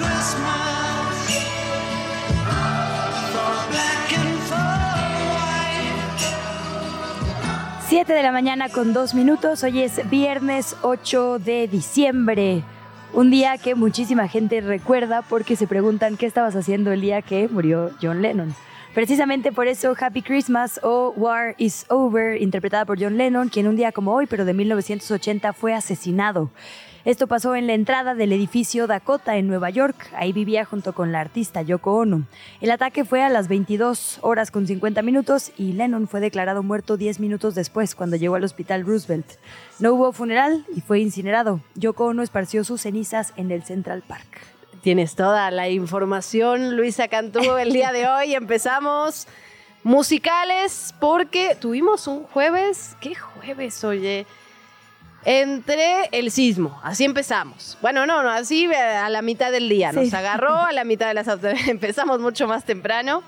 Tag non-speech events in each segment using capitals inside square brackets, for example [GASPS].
Christmas for black and for white. 7 de la mañana con 2 minutos. Hoy es viernes 8 de diciembre. Un día que muchísima gente recuerda porque se preguntan qué estabas haciendo el día que murió John Lennon. Precisamente por eso Happy Christmas o War is Over, interpretada por John Lennon, quien un día como hoy, pero de 1980, fue asesinado. Esto pasó en la entrada del edificio Dakota en Nueva York. Ahí vivía junto con la artista Yoko Ono. El ataque fue a las 22 horas con 50 minutos y Lennon fue declarado muerto 10 minutos después cuando llegó al hospital Roosevelt. No hubo funeral y fue incinerado. Yoko Ono esparció sus cenizas en el Central Park. Tienes toda la información, Luisa Cantú, el día de hoy. Empezamos musicales porque tuvimos un jueves. ¿Qué jueves, oye? Entre el sismo, así empezamos. Bueno, no, no, así a la mitad del día. Nos Sí. agarró a la mitad de las [LAUGHS] Empezamos mucho más temprano.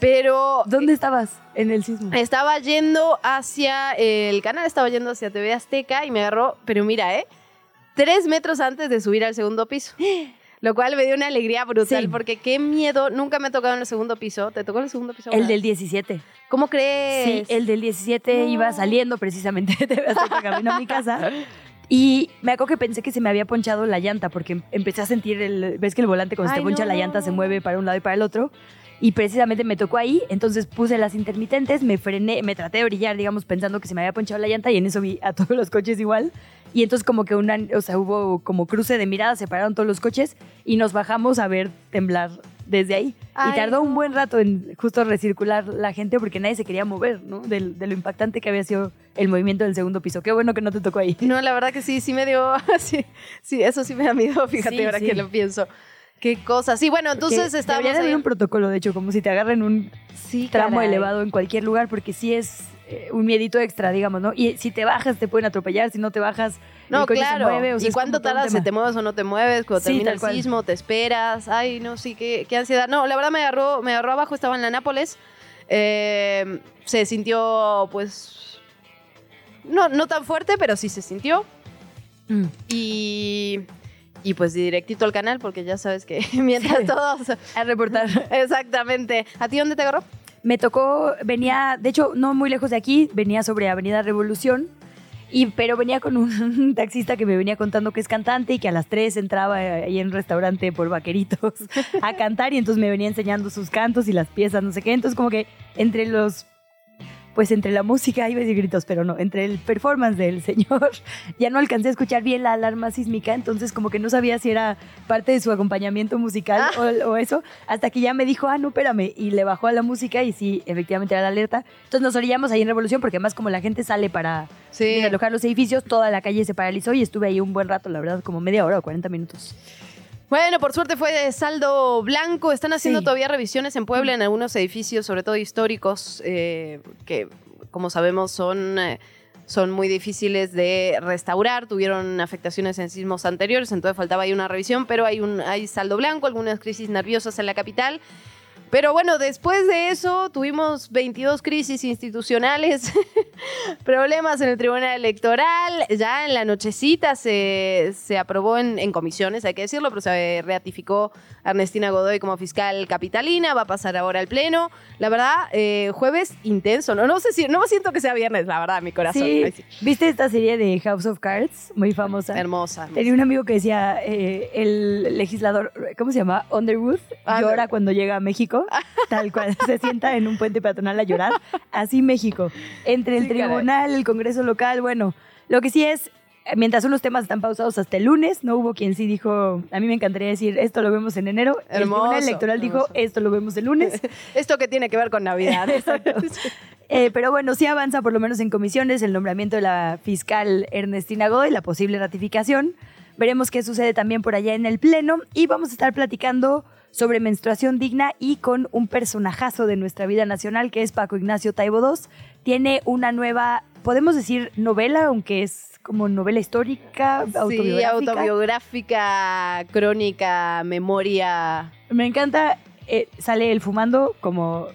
Pero ¿Dónde estabas en el sismo? estaba yendo hacia el canal, estaba yendo hacia TV Azteca y me agarró, pero mira, ¿eh? Tres metros antes de subir al segundo piso. [GASPS] [GASPS] Lo cual me dio una alegría brutal Sí. porque qué miedo, nunca me ha tocado en el segundo piso. ¿Te tocó en el segundo piso? El del 17. ¿Cómo Sí, crees? el del 17 iba saliendo precisamente [LAUGHS] Azteca camino a mi casa. Y me acuerdo que pensé que se me había ponchado la llanta porque em- empecé a sentir el. ¿Ves que el volante cuando se te poncha no. la llanta se mueve para un lado y para el otro? Y precisamente me tocó ahí, entonces puse las intermitentes, me frené, me traté de brillar, digamos, pensando que se me había ponchado la llanta y en eso vi a todos los coches igual. Y entonces como que una, o sea, hubo como cruce de miradas, se pararon todos los coches y nos bajamos a ver temblar desde ahí. Ay, y tardó un buen rato en justo recircular la gente porque nadie se quería mover, ¿no? Del- de lo impactante que había sido el movimiento del segundo piso. Qué bueno que no te tocó ahí. No, la verdad que sí, sí me dio. [LAUGHS] Sí, sí eso sí me da miedo, fíjate, Sí, ahora sí. que lo pienso. Qué cosa. Sí, bueno, entonces Que estábamos. Debería de haber un protocolo, de hecho, como si te agarren un Sí, tramo caray. elevado en cualquier lugar, porque sí es eh, un miedito extra, digamos, ¿no? Y si te bajas te pueden atropellar, si no te bajas No, el coche claro. se mueve. o sea, ¿Y cuánto tardas si te mueves o no te mueves? Cuando Sí, termina el cual. sismo, te esperas. Ay, no, sí, qué, qué ansiedad. No, la verdad me agarró, me agarró abajo, estaba en la Nápoles. Eh, se sintió, pues. No, no tan fuerte, pero sí se sintió. Mm. Y. Y pues directito al canal, porque ya sabes que [LAUGHS] mientras Sí. todos. [LAUGHS] A reportar. [LAUGHS] Exactamente. ¿A ti dónde te agarró? Me tocó, venía, de hecho, no muy lejos de aquí, venía sobre Avenida Revolución, y, pero venía con un taxista que me venía contando que es cantante y que a las 3 entraba ahí en un restaurante por vaqueritos a cantar y entonces me venía enseñando sus cantos y las piezas, no sé qué. Entonces como que entre los, pues entre la música, iba a decir gritos, pero no, entre el performance del señor, [LAUGHS] ya no alcancé a escuchar bien la alarma sísmica, entonces como que no sabía si era parte de su acompañamiento musical o, o eso, hasta que ya me dijo, ah, no, espérame, y le bajó a la música y sí, efectivamente era la alerta. Entonces nos orillamos ahí en Revolución, porque además como la gente sale para Sí. desalojar los edificios, toda la calle se paralizó y estuve ahí un buen rato, la verdad, como media hora o 40 minutos. Bueno, por suerte fue de saldo blanco. Están haciendo Sí. todavía revisiones en Puebla en algunos edificios, sobre todo históricos, eh, que como sabemos son, eh, son muy difíciles de restaurar. Tuvieron afectaciones en sismos anteriores, entonces faltaba ahí una revisión, pero hay, un, hay saldo blanco, algunas crisis nerviosas en la capital. Pero bueno, después de eso tuvimos 22 crisis institucionales, [LAUGHS] problemas en el Tribunal Electoral, ya en la nochecita se, se aprobó en, en comisiones, hay que decirlo, pero se ratificó Ernestina Godoy como fiscal capitalina, va a pasar ahora al Pleno. La verdad, eh, jueves intenso, ¿no? No sé si, no siento que sea viernes, la verdad, mi corazón. Sí, Ay, sí. ¿viste esta serie de House of Cards? Muy famosa. Hermosa. Tenía un amigo que decía, eh, el legislador, ¿cómo se llama? Underwood, Ah, llora no. cuando llega a México, [LAUGHS] tal cual, [LAUGHS] se sienta en un puente peatonal a llorar, así México. Entre el Sí, caray. tribunal, el Congreso local, bueno, lo que sí es, mientras unos temas están pausados hasta el lunes, no hubo quien sí dijo, a mí me encantaría decir, esto lo vemos en enero, el Tribunal Electoral dijo, esto lo vemos el lunes, [LAUGHS] Esto que tiene que ver con Navidad. Exacto. Eh, pero bueno, sí avanza por lo menos en comisiones el nombramiento de la fiscal Ernestina Godoy, la posible ratificación. Veremos qué sucede también por allá en el Pleno y vamos a estar platicando sobre menstruación digna y con un personajazo de nuestra vida nacional que es Paco Ignacio Taibo II. Tiene una nueva, podemos decir novela, aunque es como novela histórica, Sí, autobiográfica. autobiográfica, crónica, memoria. Me encanta, eh, sale él fumando como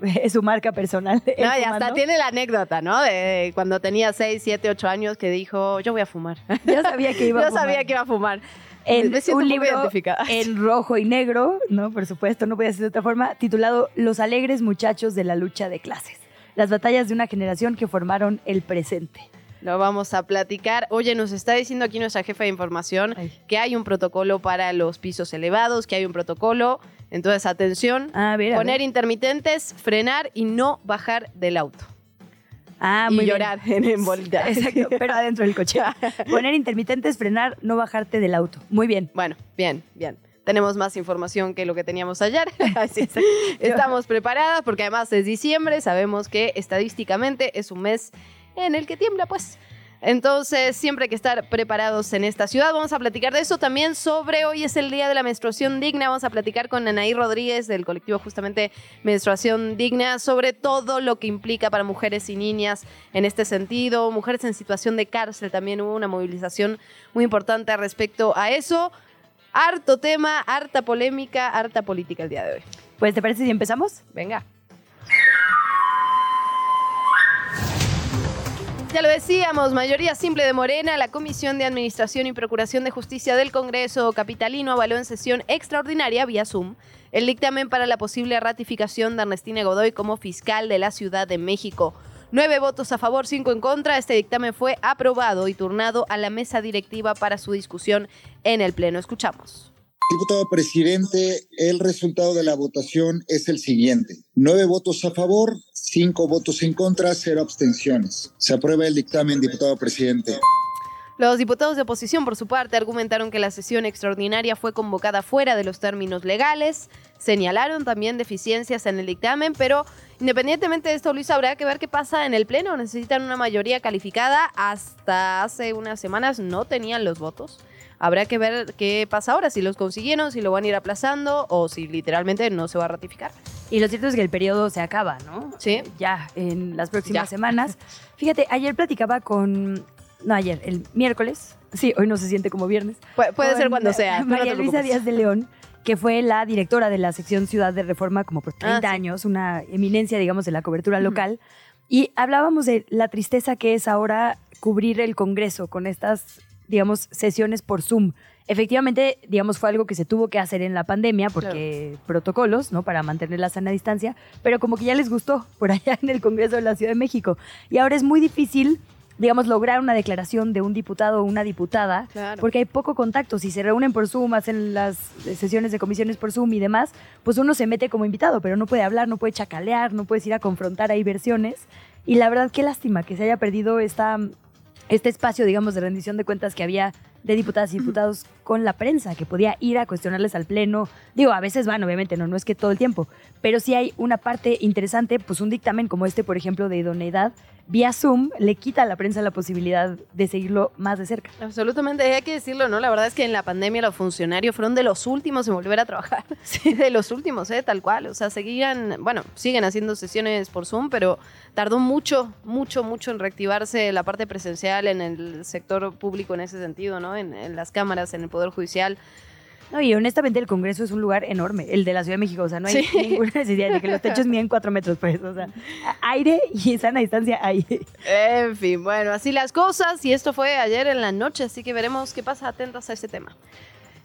[LAUGHS] es su marca personal. No, y fumando. hasta tiene la anécdota, ¿no? De cuando tenía 6, 7, 8 años que dijo, yo voy a fumar. Yo sabía que iba a [LAUGHS] Yo fumar. sabía que iba a fumar. En Me un libro [LAUGHS] en rojo y negro, ¿no? Por supuesto, no podía ser de otra forma, titulado Los alegres muchachos de la lucha de clases. Las batallas de una generación que formaron el presente. Lo vamos a platicar. Oye, nos está diciendo aquí nuestra jefa de información Ay. que hay un protocolo para los pisos elevados, que hay un protocolo. Entonces, atención. Ah, a ver, a poner ver. intermitentes, frenar y no bajar del auto. Ah, y muy bien. llorar en, en bolita. [LAUGHS] Exacto, pero [LAUGHS] adentro del coche. [LAUGHS] Poner intermitentes, frenar, no bajarte del auto. Muy bien. Bueno, bien, bien. Tenemos más información que lo que teníamos ayer. Así es. Estamos preparadas porque además es diciembre. Sabemos que estadísticamente es un mes en el que tiembla, pues. Entonces, siempre hay que estar preparados en esta ciudad. Vamos a platicar de eso también sobre hoy es el día de la menstruación digna. Vamos a platicar con Anaí Rodríguez del colectivo justamente Menstruación Digna sobre todo lo que implica para mujeres y niñas en este sentido. Mujeres en situación de cárcel también hubo una movilización muy importante respecto a eso. Harto tema, harta polémica, harta política el día de hoy. Pues, ¿te parece si empezamos? Venga. Ya lo decíamos, mayoría simple de Morena, la Comisión de Administración y Procuración de Justicia del Congreso Capitalino avaló en sesión extraordinaria vía Zoom el dictamen para la posible ratificación de Ernestina Godoy como fiscal de la Ciudad de México. Nueve votos a favor, cinco en contra. Este dictamen fue aprobado y turnado a la mesa directiva para su discusión en el Pleno. Escuchamos. Diputado presidente, el resultado de la votación es el siguiente. Nueve votos a favor, cinco votos en contra, cero abstenciones. Se aprueba el dictamen, diputado presidente. Los diputados de oposición, por su parte, argumentaron que la sesión extraordinaria fue convocada fuera de los términos legales. Señalaron también deficiencias en el dictamen, pero independientemente de esto, Luis, habrá que ver qué pasa en el Pleno. Necesitan una mayoría calificada. Hasta hace unas semanas no tenían los votos. Habrá que ver qué pasa ahora, si los consiguieron, si lo van a ir aplazando o si literalmente no se va a ratificar. Y lo cierto es que el periodo se acaba, ¿no? Sí. Ya, en las próximas Ya. semanas. [LAUGHS] Fíjate, ayer platicaba con. No, ayer, el miércoles. Sí, hoy no se siente como viernes. Pu- puede con ser cuando sea. no María Luisa. Díaz de León, que fue la directora de la sección Ciudad de Reforma como por 30 Ah, sí. años, una eminencia, digamos, de la cobertura local. Y hablábamos de la tristeza que es ahora cubrir el Congreso con estas, digamos, sesiones por Zoom. Efectivamente, digamos, fue algo que se tuvo que hacer en la pandemia porque protocolos, ¿no? Para mantener la sana distancia, pero como que ya les gustó [LAUGHS] por allá en el Congreso de la Ciudad de México. Y ahora es muy difícil, digamos, lograr una declaración de un diputado o una diputada Claro. porque hay poco contacto. Si se reúnen por Zoom, hacen las eh, sesiones de comisiones por Zoom y demás, pues uno se mete como invitado, pero no puede hablar, no puede chacalear, no puedes ir a confrontar ahí versiones. Y la verdad, qué lástima que se haya perdido esta, este espacio, digamos, de rendición de cuentas que había de diputadas y diputados con la prensa, que podía ir a cuestionarles al pleno. Digo, a veces van, obviamente, no, no es que todo el tiempo, pero sí hay una parte interesante, pues un dictamen como este, por ejemplo, de idoneidad, vía Zoom, le quita a la prensa la posibilidad de seguirlo más de cerca. Absolutamente, hay que decirlo, ¿no? La verdad es que en la pandemia los funcionarios fueron de los últimos en volver a trabajar. [LAUGHS] Sí, de los últimos, ¿eh? Tal cual. O sea, seguían, bueno, siguen haciendo sesiones por Zoom, pero tardó mucho, mucho, mucho en reactivarse la parte presencial en el sector público en ese sentido, ¿no? En, en las cámaras, en el Poder Judicial. No, y honestamente el Congreso es un lugar enorme, el de la Ciudad de México, o sea, no hay Sí. [LAUGHS] ninguna necesidad de que los techos miden cuatro metros, pues, o sea, aire y sana distancia hay. En fin, bueno, así las cosas. Y esto fue ayer en la noche, así que veremos qué pasa. Atentos a ese tema.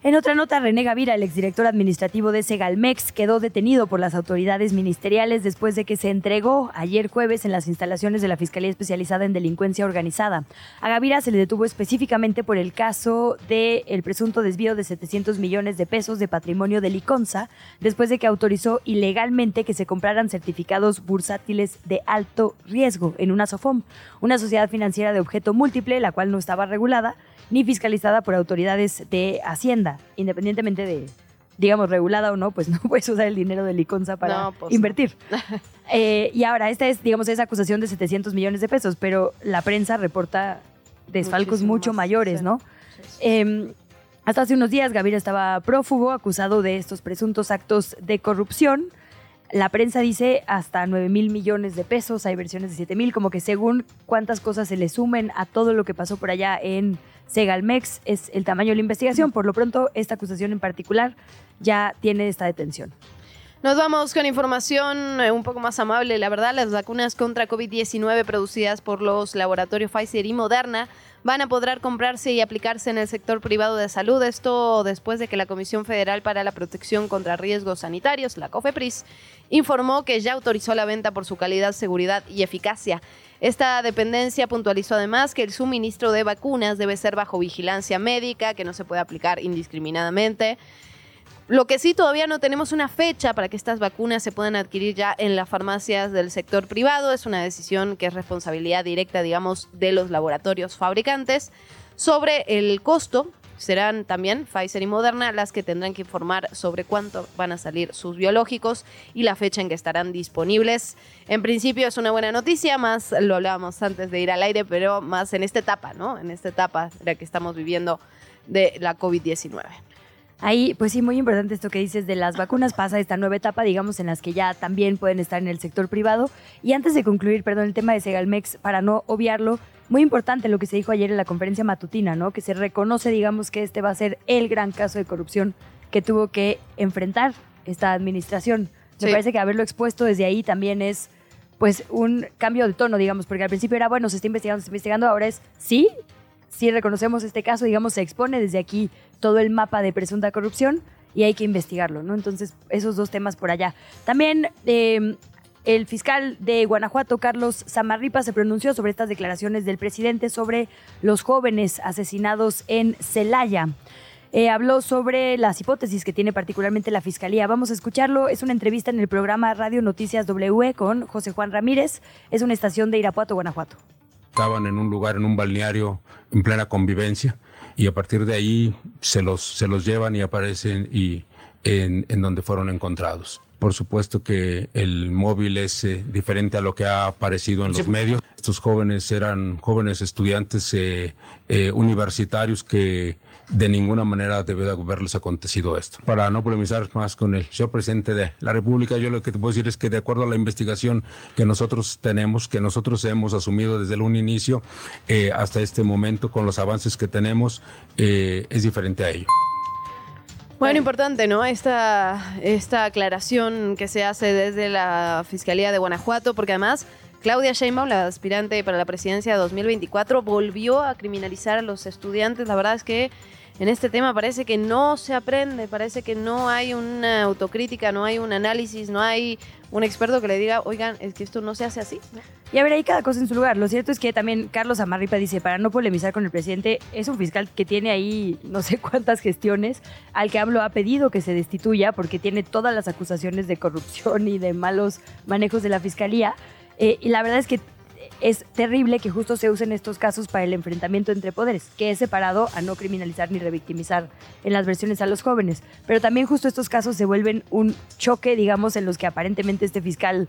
En otra nota, René Gavira, el exdirector administrativo de Segalmex, quedó detenido por las autoridades ministeriales después de que se entregó ayer jueves en las instalaciones de la Fiscalía Especializada en Delincuencia Organizada. A Gavira se le detuvo específicamente por el caso del el presunto desvío de 700 millones de pesos de patrimonio de Liconza, después de que autorizó ilegalmente que se compraran certificados bursátiles de alto riesgo en una SOFOM, una sociedad financiera de objeto múltiple, la cual no estaba regulada ni fiscalizada por autoridades de Hacienda, independientemente de, digamos, regulada o no, pues no [LAUGHS] puedes usar el dinero de Liconza para No, pues, invertir. [LAUGHS] Eh, y ahora, esta es, digamos, esa acusación de 700 millones de pesos, pero la prensa reporta desfalcos Muchísimo mucho más, mayores, sí. ¿no? Eh, hasta hace unos días Gaviria estaba prófugo, acusado de estos presuntos actos de corrupción. La prensa dice hasta 9 mil millones de pesos, hay versiones de 7 mil, como que según cuántas cosas se le sumen a todo lo que pasó por allá en Segalmex es el tamaño de la investigación. Por lo pronto, esta acusación en particular ya tiene esta detención. Nos vamos con información eh, un poco más amable. La verdad, las vacunas contra COVID-19 producidas por los laboratorios Pfizer y Moderna van a poder comprarse y aplicarse en el sector privado de salud. Esto después de que la Comisión Federal para la Protección contra Riesgos Sanitarios, la COFEPRIS, informó que ya autorizó la venta por su calidad, seguridad y eficacia. Esta dependencia puntualizó además que el suministro de vacunas debe ser bajo vigilancia médica, que no se puede aplicar indiscriminadamente. Lo que sí todavía no tenemos una fecha para que estas vacunas se puedan adquirir ya en las farmacias del sector privado. Es una decisión que es responsabilidad directa, digamos, de los laboratorios fabricantes. Sobre el costo, serán también Pfizer y Moderna las que tendrán que informar sobre cuánto van a salir sus biológicos y la fecha en que estarán disponibles. En principio es una buena noticia, más lo hablábamos antes de ir al aire, pero más en esta etapa, ¿no? En esta etapa la que estamos viviendo de la COVID-19. Ahí, pues sí, muy importante esto que dices de las vacunas. Pasa esta nueva etapa, digamos, en las que ya también pueden estar en el sector privado. Y antes de concluir, perdón, el tema de Segalmex, para no obviarlo, muy importante lo que se dijo ayer en la conferencia matutina, ¿no? Que se reconoce, digamos, que este va a ser el gran caso de corrupción que tuvo que enfrentar esta administración. Me Sí. parece que haberlo expuesto desde ahí también es, pues, un cambio de tono, digamos, porque al principio era, bueno, se está investigando, se está investigando, ahora es, sí, sí reconocemos este caso, digamos, se expone desde aquí todo el mapa de presunta corrupción y hay que investigarlo, ¿no? Entonces, esos dos temas por allá. También eh, el fiscal de Guanajuato, Carlos Zamarripa, se pronunció sobre estas declaraciones del presidente sobre los jóvenes asesinados en Celaya. Eh, habló sobre las hipótesis que tiene particularmente la fiscalía. Vamos a escucharlo. Es una entrevista en el programa Radio Noticias W con José Juan Ramírez. Es una estación de Irapuato, Guanajuato. estaban en un lugar, en un balneario, en plena convivencia, y a partir de ahí se los, se los llevan y aparecen y en, en donde fueron encontrados. Por supuesto que el móvil es eh, diferente a lo que ha aparecido en los medios. Estos jóvenes eran jóvenes estudiantes eh, eh, universitarios que de ninguna manera debe de haberles acontecido esto. Para no polemizar más con el señor presidente de la República, yo lo que te puedo decir es que de acuerdo a la investigación que nosotros tenemos, que nosotros hemos asumido desde un inicio eh, hasta este momento, con los avances que tenemos, eh, es diferente a ello. Bueno, importante, ¿no? Esta, esta aclaración que se hace desde la Fiscalía de Guanajuato, porque además Claudia Sheinbaum, la aspirante para la presidencia de 2024, volvió a criminalizar a los estudiantes. La verdad es que en este tema parece que no se aprende, parece que no hay una autocrítica, no hay un análisis, no hay un experto que le diga, oigan, es que esto no se hace así. Y a ver, ahí cada cosa en su lugar. Lo cierto es que también Carlos Amarripa dice, para no polemizar con el presidente, es un fiscal que tiene ahí no sé cuántas gestiones, al que AMLO ha pedido que se destituya porque tiene todas las acusaciones de corrupción y de malos manejos de la fiscalía. Eh, y la verdad es que es terrible que justo se usen estos casos para el enfrentamiento entre poderes, que es separado a no criminalizar ni revictimizar en las versiones a los jóvenes. Pero también justo estos casos se vuelven un choque, digamos, en los que aparentemente este fiscal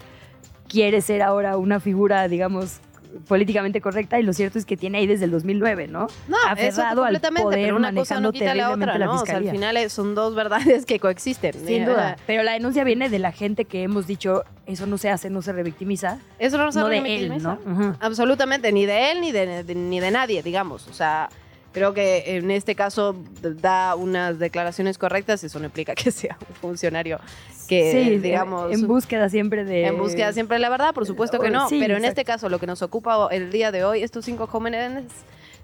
quiere ser ahora una figura, digamos, políticamente correcta y lo cierto es que tiene ahí desde el 2009, ¿no? No, eso Aferrado al poder, pero una cosa no quita la otra, la ¿no? O sea, al final eh, son dos verdades que coexisten. Sin Eh, duda. Pero la denuncia viene de la gente que hemos dicho, eso no se hace, no se revictimiza. Eso no, se No de él. ¿no? Absolutamente, ni de él ni de, de- ni de nadie, digamos. O sea, creo que en este caso da unas declaraciones correctas, eso no implica que sea un funcionario que, sí, digamos, en búsqueda siempre de... en búsqueda siempre de la verdad, por supuesto que no. Sí, pero en exacto. este caso, lo que nos ocupa el día de hoy, estos cinco jóvenes,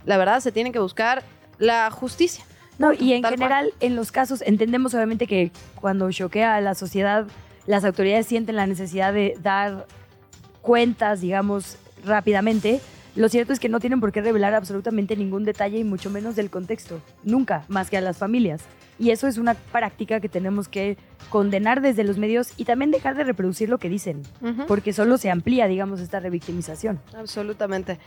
la verdad, se tiene que buscar la justicia. No, y en general, en los casos, entendemos obviamente que cuando choquea a la sociedad, las autoridades sienten la necesidad de dar cuentas, digamos, rápidamente. Lo cierto es que no tienen por qué revelar absolutamente ningún detalle y mucho menos del contexto. Nunca, más que a las familias. Y eso es una práctica que tenemos que condenar desde los medios y también dejar de reproducir lo que dicen, porque solo se amplía, digamos, esta revictimización. Absolutamente.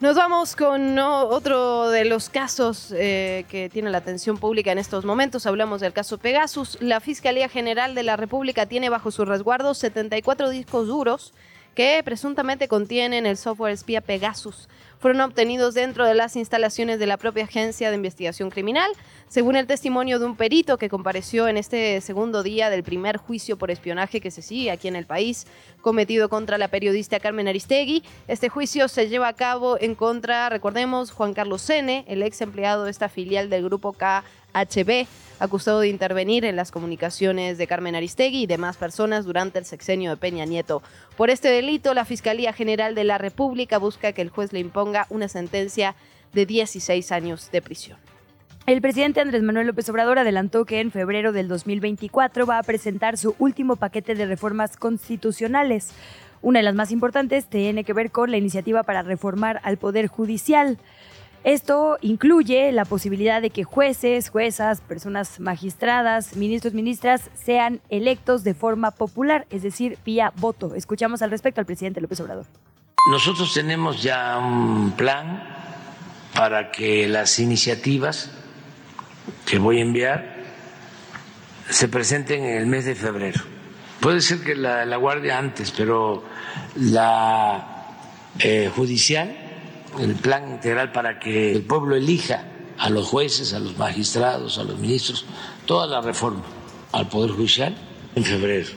Nos vamos con otro de los casos eh, que tiene la atención pública en estos momentos. Hablamos del caso Pegasus. La Fiscalía General de la República tiene bajo su resguardo 74 discos duros que presuntamente contienen el software espía Pegasus, fueron obtenidos dentro de las instalaciones de la propia Agencia de Investigación Criminal, según el testimonio de un perito que compareció en este segundo día del primer juicio por espionaje que se sigue aquí en el país, cometido contra la periodista Carmen Aristegui. Este juicio se lleva a cabo en contra, recordemos, Juan Carlos Sene, el ex empleado de esta filial del grupo KHB, acusado de intervenir en las comunicaciones de Carmen Aristegui y demás personas durante el sexenio de Peña Nieto. Por este delito, la Fiscalía General de la República busca que el juez le imponga una sentencia de 16 años de prisión. El presidente Andrés Manuel López Obrador adelantó que en febrero del 2024 va a presentar su último paquete de reformas constitucionales. Una de las más importantes tiene que ver con la iniciativa para reformar al Poder Judicial. Esto incluye la posibilidad de que jueces, juezas, personas magistradas, ministros, ministras sean electos de forma popular, es decir, vía voto. Escuchamos al respecto al presidente López Obrador. Nosotros tenemos ya un plan para que las iniciativas que voy a enviar se presenten en el mes de febrero. Puede ser que la, la Guardia antes, pero la eh, judicial, el plan integral para que el pueblo elija a los jueces, a los magistrados, a los ministros, toda la reforma al Poder Judicial en febrero.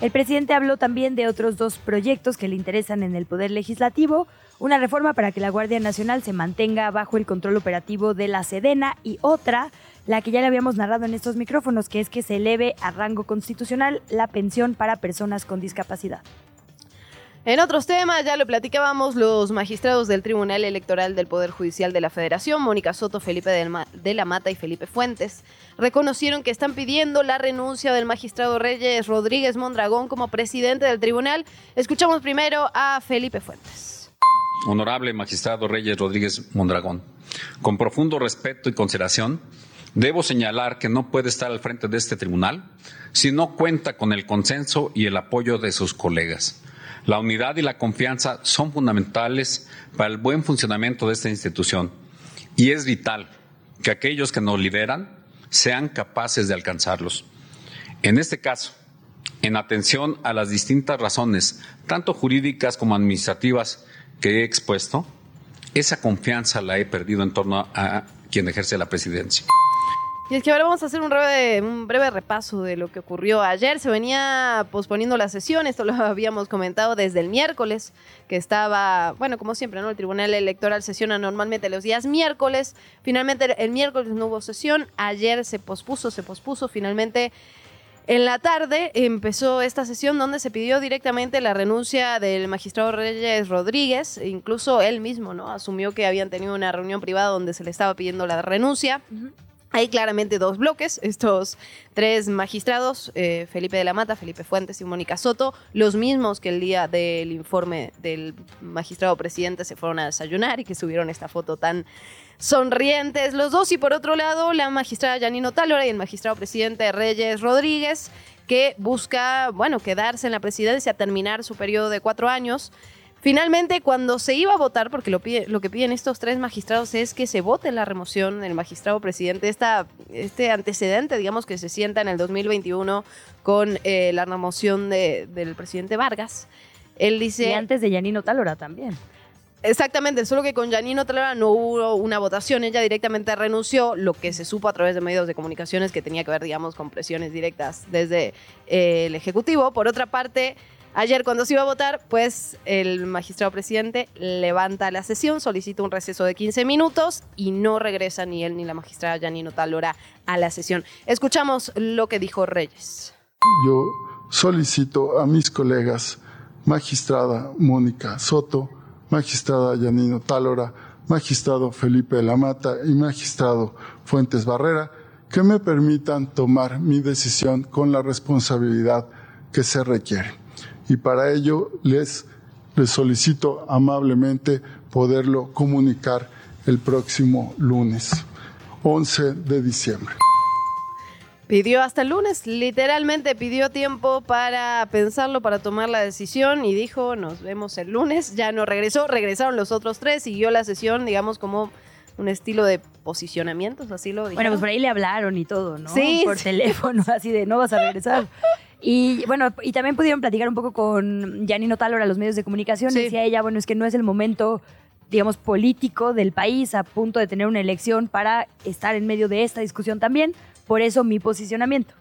El presidente habló también de otros dos proyectos que le interesan en el Poder Legislativo, una reforma para que la Guardia Nacional se mantenga bajo el control operativo de la Sedena y otra, la que ya le habíamos narrado en estos micrófonos, que es que se eleve a rango constitucional la pensión para personas con discapacidad. En otros temas, ya lo platicábamos, los magistrados del Tribunal Electoral del Poder Judicial de la Federación, Mónica Soto, Felipe de la Mata y Felipe Fuentes, reconocieron que están pidiendo la renuncia del magistrado Reyes Rodríguez Mondragón como presidente del tribunal. Escuchamos primero a Felipe Fuentes. Honorable magistrado Reyes Rodríguez Mondragón, con profundo respeto y consideración, debo señalar que no puede estar al frente de este tribunal si no cuenta con el consenso y el apoyo de sus colegas. La unidad y la confianza son fundamentales para el buen funcionamiento de esta institución y es vital que aquellos que nos lideran sean capaces de alcanzarlos. En este caso, en atención a las distintas razones, tanto jurídicas como administrativas, que he expuesto, esa confianza la he perdido en torno a quien ejerce la presidencia. Y es que ahora vamos a hacer un breve, un breve repaso de lo que ocurrió ayer. Se venía posponiendo la sesión, esto lo [LAUGHS] habíamos comentado desde el miércoles, que estaba, bueno, como siempre, ¿no? El Tribunal Electoral sesiona normalmente los días miércoles. Finalmente el miércoles no hubo sesión, ayer se pospuso, se pospuso, finalmente en la tarde empezó esta sesión donde se pidió directamente la renuncia del magistrado Reyes Rodríguez, e incluso él mismo, ¿no? Asumió que habían tenido una reunión privada donde se le estaba pidiendo la renuncia. Hay claramente dos bloques, estos tres magistrados, eh, Felipe de la Mata, Felipe Fuentes y Mónica Soto, los mismos que el día del informe del magistrado presidente se fueron a desayunar y que subieron esta foto tan sonrientes los dos. Y por otro lado, la magistrada Janino Tálora y el magistrado presidente Reyes Rodríguez, que busca, bueno, quedarse en la presidencia, terminar su periodo de cuatro años. Finalmente, cuando se iba a votar, porque lo, pide- lo que piden estos tres magistrados es que se vote la remoción del magistrado presidente, esta, este antecedente, digamos, que se sienta en el 2021 con eh, la remoción de- del presidente Vargas. Él dice... Y antes de Yanino Tálora también. Exactamente, solo que con Janino Talora no hubo una votación, ella directamente renunció, lo que se supo a través de medios de comunicaciones que tenía que ver, digamos, con presiones directas desde eh, el Ejecutivo. Por otra parte, ayer cuando se iba a votar, pues el magistrado presidente levanta la sesión, solicita un receso de 15 minutos y no regresa ni él ni la magistrada Janino Talora a la sesión. Escuchamos lo que dijo Reyes. Yo solicito a mis colegas, magistrada Mónica Soto, magistrada Yanino Tálora, magistrado Felipe de la Mata y magistrado Fuentes Barrera, que me permitan tomar mi decisión con la responsabilidad que se requiere. Y para ello les, les solicito amablemente poderlo comunicar el próximo lunes, 11 de diciembre. Pidió hasta el lunes, literalmente pidió tiempo para pensarlo, para tomar la decisión y dijo, nos vemos el lunes, ya no regresó, regresaron los otros tres, siguió la sesión, digamos, como un estilo de posicionamientos, así lo dijo. Bueno, pues por ahí le hablaron y todo, ¿no? Sí, Por sí. teléfono, [LAUGHS] así de no vas a regresar. [LAUGHS] Y bueno, y también pudieron platicar un poco con Janino Tálora, los medios de comunicación. Sí. Decía ella, bueno, es que no es el momento digamos, político del país a punto de tener una elección para estar en medio de esta discusión también. Por eso mi posicionamiento.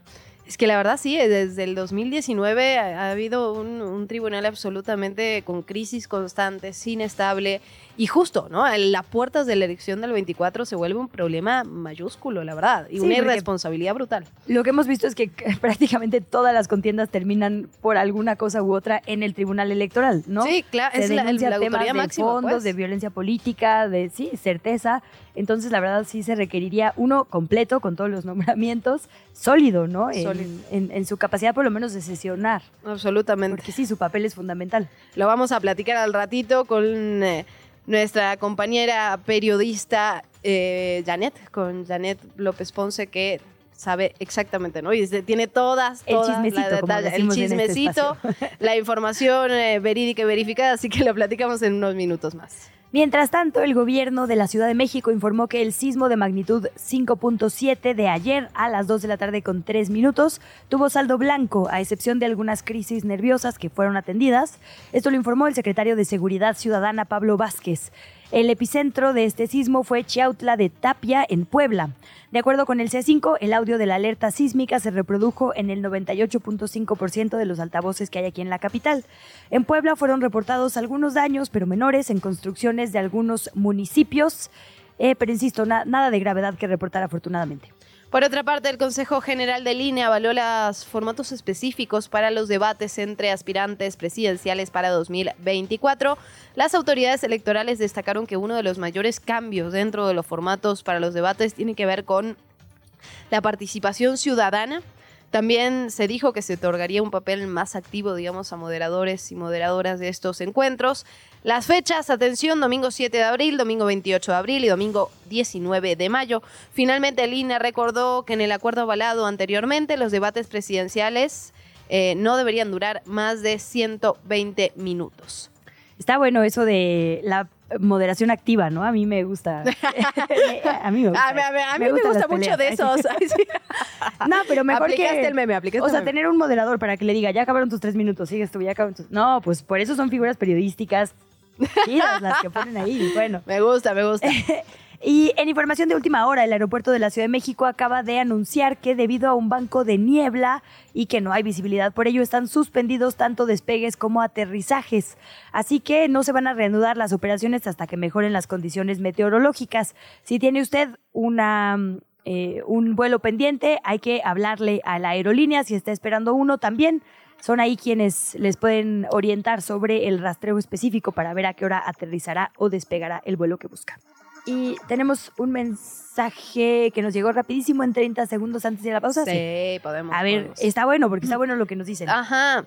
Es que la verdad sí, eh, desde el 2019 ha, ha habido un, un tribunal absolutamente con crisis constantes, inestable y justo, ¿no? Las puertas de la elección del 24 se vuelve un problema mayúsculo, la verdad, y Sí, una irresponsabilidad brutal. Lo que hemos visto es que [LAUGHS] prácticamente todas las contiendas terminan por alguna cosa u otra en el tribunal electoral, ¿no? Sí, claro, Se es la, denuncia la temas de máxima. fondos, pues. de violencia política, de sí, certeza. Entonces, la verdad, sí se requeriría uno completo con todos los [LAUGHS] nombramientos, sólido, ¿no? En- Sólido. En, en su capacidad, por lo menos, de sesionar. Absolutamente. Porque sí, su papel es fundamental. Lo vamos a platicar al ratito con eh, nuestra compañera periodista eh, Janet, con Janet López Ponce, que sabe exactamente, ¿no? Y tiene todas, El todas chismecito, la como el este chismecito, la información eh, verídica y verificada, así que lo platicamos en unos minutos más. Mientras tanto, el gobierno de la Ciudad de México informó que el sismo de magnitud 5.7 de ayer a las 2 de la tarde con 3 minutos tuvo saldo blanco, a excepción de algunas crisis nerviosas que fueron atendidas. Esto lo informó el secretario de Seguridad Ciudadana Pablo Vázquez. El epicentro de este sismo fue Chiautla de Tapia, en Puebla. De acuerdo con el C5, el audio de la alerta sísmica se reprodujo en el 98.5% de los altavoces que hay aquí en la capital. En Puebla fueron reportados algunos daños, pero menores, en construcciones de algunos municipios. Eh, pero insisto, na- nada de gravedad que reportar afortunadamente. Por otra parte, el Consejo General del INE avaló los formatos específicos para los debates entre aspirantes presidenciales para 2024. Las autoridades electorales destacaron que uno de los mayores cambios dentro de los formatos para los debates tiene que ver con la participación ciudadana. También se dijo que se otorgaría un papel más activo, digamos, a moderadores y moderadoras de estos encuentros. Las fechas, atención, domingo 7 de abril, domingo 28 de abril y domingo 19 de mayo. Finalmente, el INE recordó que en el acuerdo avalado anteriormente, los debates presidenciales eh, no deberían durar más de 120 minutos. Está bueno eso de la moderación activa, ¿no? A mí me gusta. [LAUGHS] a mí me gusta. A, mí- a mí- a mí me, gusta mucho de esos. Ay, sí. [LAUGHS] No, pero mejor Aplicaste que... el meme, aplicaste O sea, el meme. tener un moderador para que le diga, ya acabaron tus tres minutos, sigues tú, ya acabaron tus... No, pues por eso son figuras periodísticas chidas las que ponen ahí. Bueno, [LAUGHS] Me gusta, me gusta. Y en información de última hora, el aeropuerto de la Ciudad de México acaba de anunciar que debido a un banco de niebla y que no hay visibilidad por ello, están suspendidos tanto despegues como aterrizajes. Así que no se van a reanudar las operaciones hasta que mejoren las condiciones meteorológicas. Si tiene usted una... eh, un vuelo pendiente, hay que hablarle a la aerolínea si está esperando uno también. Son ahí quienes les pueden orientar sobre el rastreo específico para ver a qué hora aterrizará o despegará el vuelo que busca. Y tenemos un mensaje que nos llegó rapidísimo en 30 segundos antes de la pausa. Sí, podemos. A ver, podemos. está bueno porque está bueno lo que nos dicen. Ajá.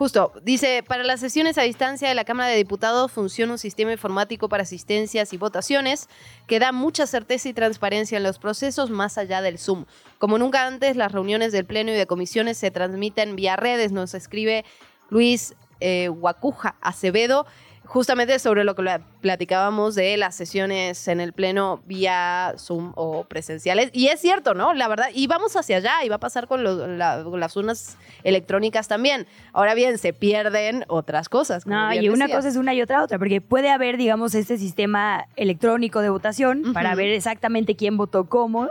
Justo, dice, para las sesiones a distancia de la Cámara de Diputados funciona un sistema informático para asistencias y votaciones que da mucha certeza y transparencia en los procesos más allá del Zoom. Como nunca antes, las reuniones del Pleno y de comisiones se transmiten vía redes, nos escribe Luis eh, Guacuja Acevedo, justamente sobre lo que pla- platicábamos de las sesiones en el Pleno vía Zoom o presenciales. Y es cierto, ¿no? La verdad, y vamos hacia allá, y va a pasar con, los- la- con las urnas electrónicas también. Ahora bien, se pierden otras cosas. No, y una cosa es una y otra otra, porque puede haber, digamos, este sistema electrónico de votación para ver exactamente quién votó cómo,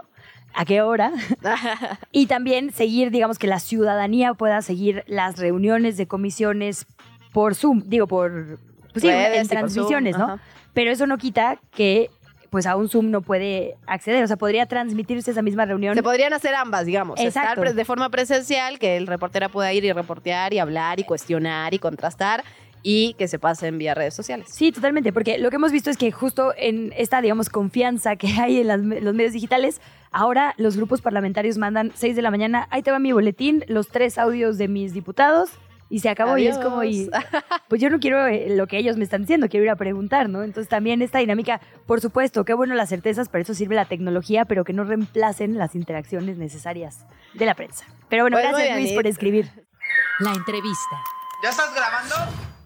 a qué hora, [LAUGHS] y también seguir, digamos, que la ciudadanía pueda seguir las reuniones de comisiones por Zoom, digo, por, pues sí, en transmisiones, ¿no? ajá. Pero eso no quita que pues a un Zoom no puede acceder, o sea, podría transmitirse esa misma reunión. Se podrían hacer ambas, digamos. Exacto. Estar de forma presencial, que el reportera pueda ir y reportear y hablar y cuestionar y contrastar y que se pase en vía redes sociales. Sí, totalmente, porque lo que hemos visto es que justo en esta, digamos, confianza que hay en las los medios digitales, ahora los grupos parlamentarios mandan 6 de la mañana, ahí te va mi boletín, los tres audios de mis diputados, y se acabó y es como, y, [LAUGHS] pues yo no quiero eh, lo que ellos me están diciendo, quiero ir a preguntar, ¿no? Entonces también esta dinámica, por supuesto, qué bueno las certezas, para eso sirve la tecnología, pero que no reemplacen las interacciones necesarias de la prensa. Pero bueno, Pues gracias Luis por escribir. La entrevista. ¿Ya estás grabando?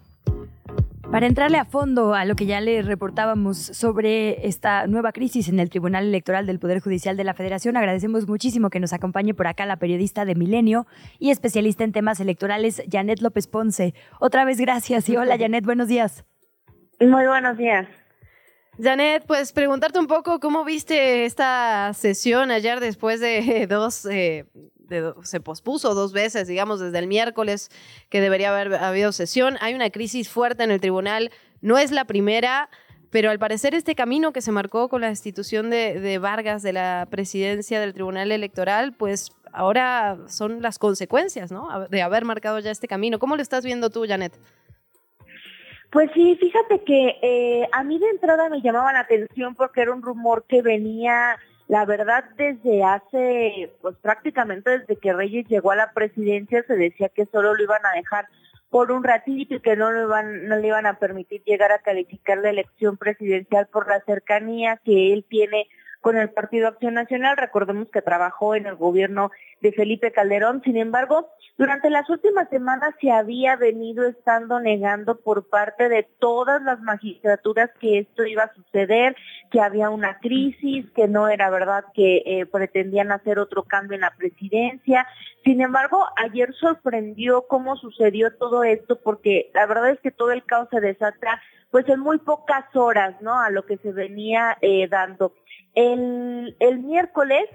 Para entrarle a fondo a lo que ya le reportábamos sobre esta nueva crisis en el Tribunal Electoral del Poder Judicial de la Federación, agradecemos muchísimo que nos acompañe por acá la periodista de Milenio y especialista en temas electorales, Janet López Ponce. Otra vez gracias y [LAUGHS] hola Janet, buenos días. Muy buenos días. Janet, pues preguntarte un poco cómo viste esta sesión ayer después de [LAUGHS] dos, eh, de se pospuso dos veces, digamos, desde el miércoles que debería haber habido sesión. Hay una crisis fuerte en el tribunal, no es la primera, pero al parecer este camino que se marcó con la destitución de, de Vargas de la presidencia del Tribunal Electoral, pues ahora son las consecuencias, ¿no? De haber marcado ya este camino. ¿Cómo lo estás viendo tú, Janet? Pues sí, fíjate que eh, a mí de entrada me llamaba la atención porque era un rumor que venía, la verdad, desde hace, pues prácticamente desde que Reyes llegó a la presidencia se decía que solo lo iban a dejar por un ratito y que no, lo iban, no le iban a permitir llegar a calificar la elección presidencial por la cercanía que él tiene con el Partido Acción Nacional. Recordemos que trabajó en el gobierno de Felipe Calderón. Sin embargo, durante las últimas semanas se había venido estando negando por parte de todas las magistraturas que esto iba a suceder, que había una crisis, que no era verdad que eh, pretendían hacer otro cambio en la presidencia. Sin embargo, ayer sorprendió cómo sucedió todo esto, porque la verdad es que todo el caos se desata pues en muy pocas horas, ¿no? A lo que se venía eh, dando. El, el miércoles,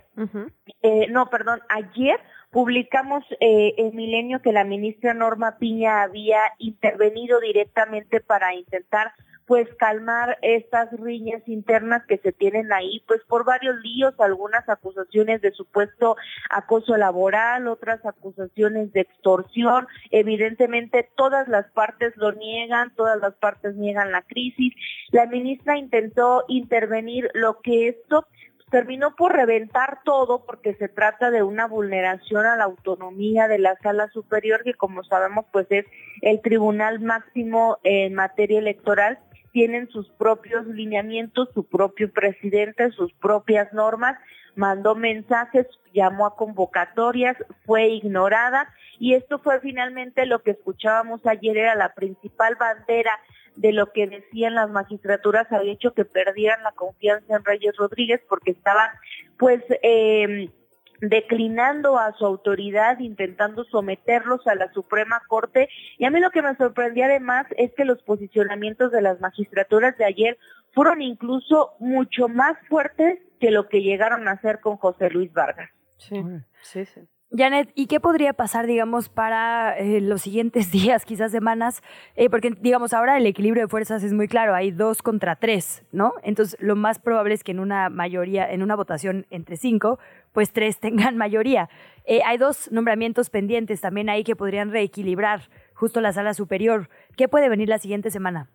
eh, no, perdón, ayer publicamos eh, en Milenio que la ministra Norma Piña había intervenido directamente para intentar pues calmar estas riñas internas que se tienen ahí, pues por varios líos, algunas acusaciones de supuesto acoso laboral, otras acusaciones de extorsión, evidentemente todas las partes lo niegan, todas las partes niegan la crisis. La ministra intentó intervenir lo que esto terminó por reventar todo porque se trata de una vulneración a la autonomía de la sala superior que como sabemos pues es el tribunal máximo en materia electoral tienen sus propios lineamientos, su propio presidente, sus propias normas, mandó mensajes, llamó a convocatorias, fue ignorada y esto fue finalmente lo que escuchábamos ayer, era la principal bandera de lo que decían las magistraturas había hecho que perdieran la confianza en Reyes Rodríguez porque estaban pues eh, declinando a su autoridad, intentando someterlos a la Suprema Corte. Y a mí lo que me sorprendió además es que los posicionamientos de las magistraturas de ayer fueron incluso mucho más fuertes que lo que llegaron a hacer con José Luis Vargas. Sí, sí, sí. Janet, ¿y qué podría pasar, digamos, para eh, los siguientes [LAUGHS] días, quizás semanas? Eh, porque, digamos, ahora el equilibrio de fuerzas es muy claro, hay dos contra tres, ¿no? Entonces, lo más probable es que en una mayoría, en una votación entre cinco, pues tres tengan [LAUGHS] mayoría. Eh, hay dos nombramientos pendientes también ahí que podrían reequilibrar justo la sala superior. ¿Qué puede venir la siguiente semana?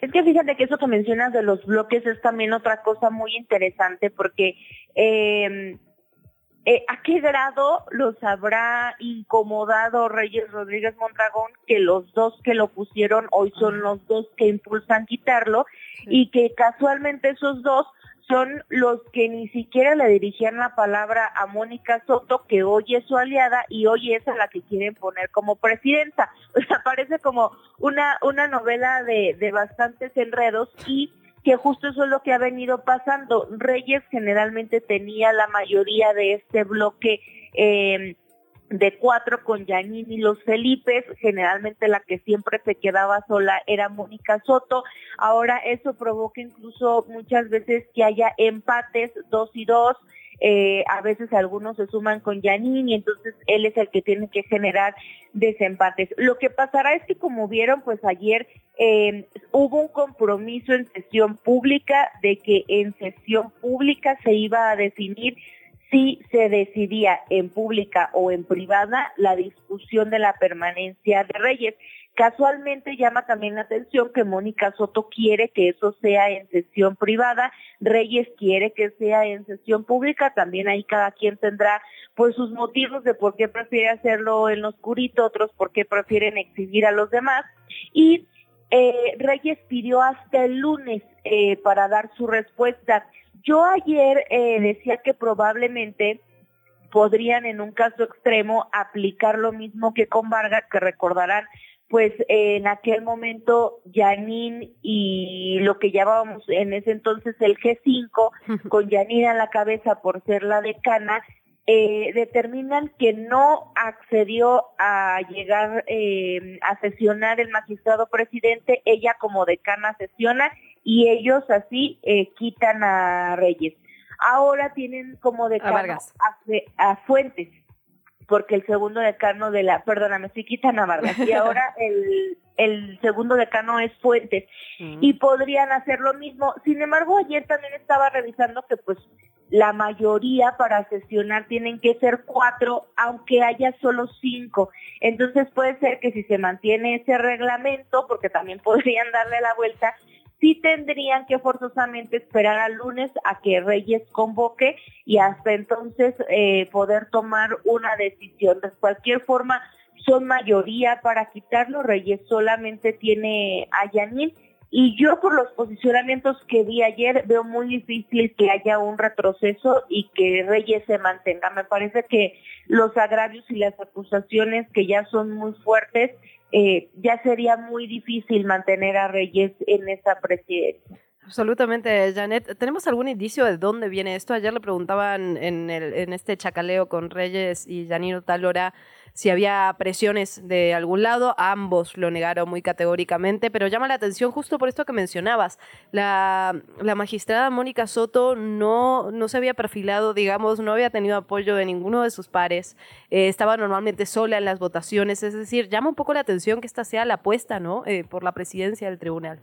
Es que fíjate que eso que mencionas de los bloques es también otra cosa muy interesante porque eh, eh, ¿a qué grado los habrá incomodado Reyes Rodríguez Mondragón que los dos que lo pusieron hoy son los dos que impulsan quitarlo y que casualmente esos dos son los que ni siquiera le dirigían la palabra a Mónica Soto, que hoy es su aliada y hoy es a la que quieren poner como presidenta. [LAUGHS] O sea, parece como una, una novela de, de bastantes enredos y que justo eso es lo que ha venido pasando. Reyes generalmente tenía la mayoría de este bloque eh, de cuatro con Yanin y los Felipes, generalmente la que siempre se quedaba sola era Mónica Soto, ahora eso provoca incluso muchas veces que haya empates dos y dos, eh, a veces algunos se suman con Yanin y entonces él es el que tiene que generar desempates. Lo que pasará es que como vieron, pues ayer eh, hubo un compromiso en sesión pública de que en sesión pública se iba a definir si se decidía en pública o en privada la discusión de la permanencia de Reyes. Casualmente llama también la atención que Mónica Soto quiere que eso sea en sesión privada, Reyes quiere que sea en sesión pública, también ahí cada quien tendrá pues sus motivos de por qué prefiere hacerlo en lo oscurito, otros por qué prefieren exhibir a los demás y eh, Reyes pidió hasta el lunes eh, para dar su respuesta. Yo ayer eh, decía que probablemente podrían en un caso extremo aplicar lo mismo que con Vargas, que recordarán, pues en aquel momento Yanin y lo que llamábamos en ese entonces el G5, con Yanin a la cabeza por ser la decana, eh, determinan que no accedió a llegar eh, a sesionar el magistrado presidente, ella como decana sesiona y ellos así eh, quitan a Reyes. Ahora tienen como decano Vargas. a, Fe- a Fuentes, porque el segundo decano de la, perdóname, sí quitan a Vargas, y [LAUGHS] ahora el, el segundo decano es Fuentes, y podrían hacer lo mismo. Sin embargo, ayer también estaba revisando que pues la mayoría para sesionar tienen que ser cuatro, aunque haya solo cinco. Entonces puede ser que si se mantiene ese reglamento, porque también [LAUGHS] podrían darle la vuelta, sí tendrían que forzosamente esperar al lunes a que Reyes convoque y hasta entonces eh, poder tomar una decisión. De cualquier forma, son mayoría para quitarlo. Reyes solamente tiene a Yanin. Y yo por los posicionamientos que vi ayer veo muy difícil que haya un retroceso y que Reyes se mantenga. Me parece que los agravios y las acusaciones que ya son muy fuertes, eh, ya sería muy difícil mantener a Reyes en esa presidencia. Absolutamente, Janet. ¿Tenemos algún indicio de dónde viene esto? Ayer le preguntaban en, el, en este chacaleo con Reyes y Janino Talora si había presiones de algún lado. Ambos lo negaron muy categóricamente, pero llama la atención justo por esto que mencionabas. La, la magistrada Mónica Soto no, no se había perfilado, digamos, no había tenido apoyo de ninguno de sus pares. Eh, estaba normalmente sola en las votaciones. Es decir, llama un poco la atención que esta sea la apuesta, ¿no? Eh, por la presidencia del tribunal.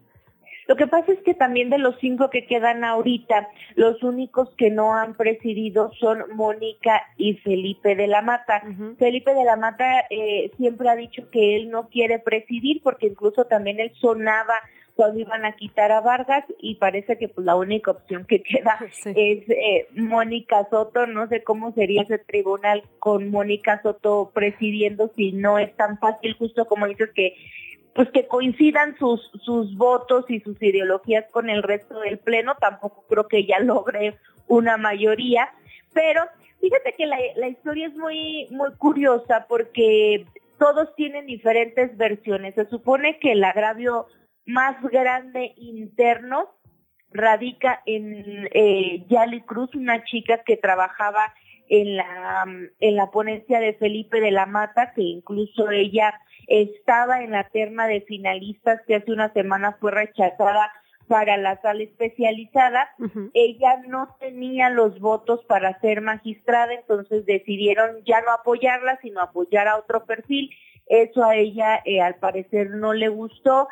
Lo que pasa es que también de los cinco que quedan ahorita, los únicos que no han presidido son Mónica y Felipe de la Mata. Felipe de la Mata eh, siempre ha dicho que él no quiere presidir porque incluso también él sonaba cuando iban a quitar a Vargas y parece que pues la única opción que queda [LAUGHS] Sí. es eh, Mónica Soto. No sé cómo sería ese tribunal con Mónica Soto presidiendo si no es tan fácil, justo como dices que pues que coincidan sus sus votos y sus ideologías con el resto del pleno, tampoco creo que ella [LAUGHS] logre una mayoría, pero fíjate que la, la historia es muy muy curiosa porque todos tienen diferentes versiones. Se supone que el agravio más grande interno radica en eh, Yali Cruz, una chica que trabajaba en la, en la ponencia de Felipe de la Mata, que incluso ella estaba en la terna de finalistas que hace una semana fue rechazada para la sala especializada. Ella no tenía los votos para ser magistrada, entonces decidieron ya no apoyarla, sino apoyar a otro perfil. Eso a ella eh, al parecer no le gustó.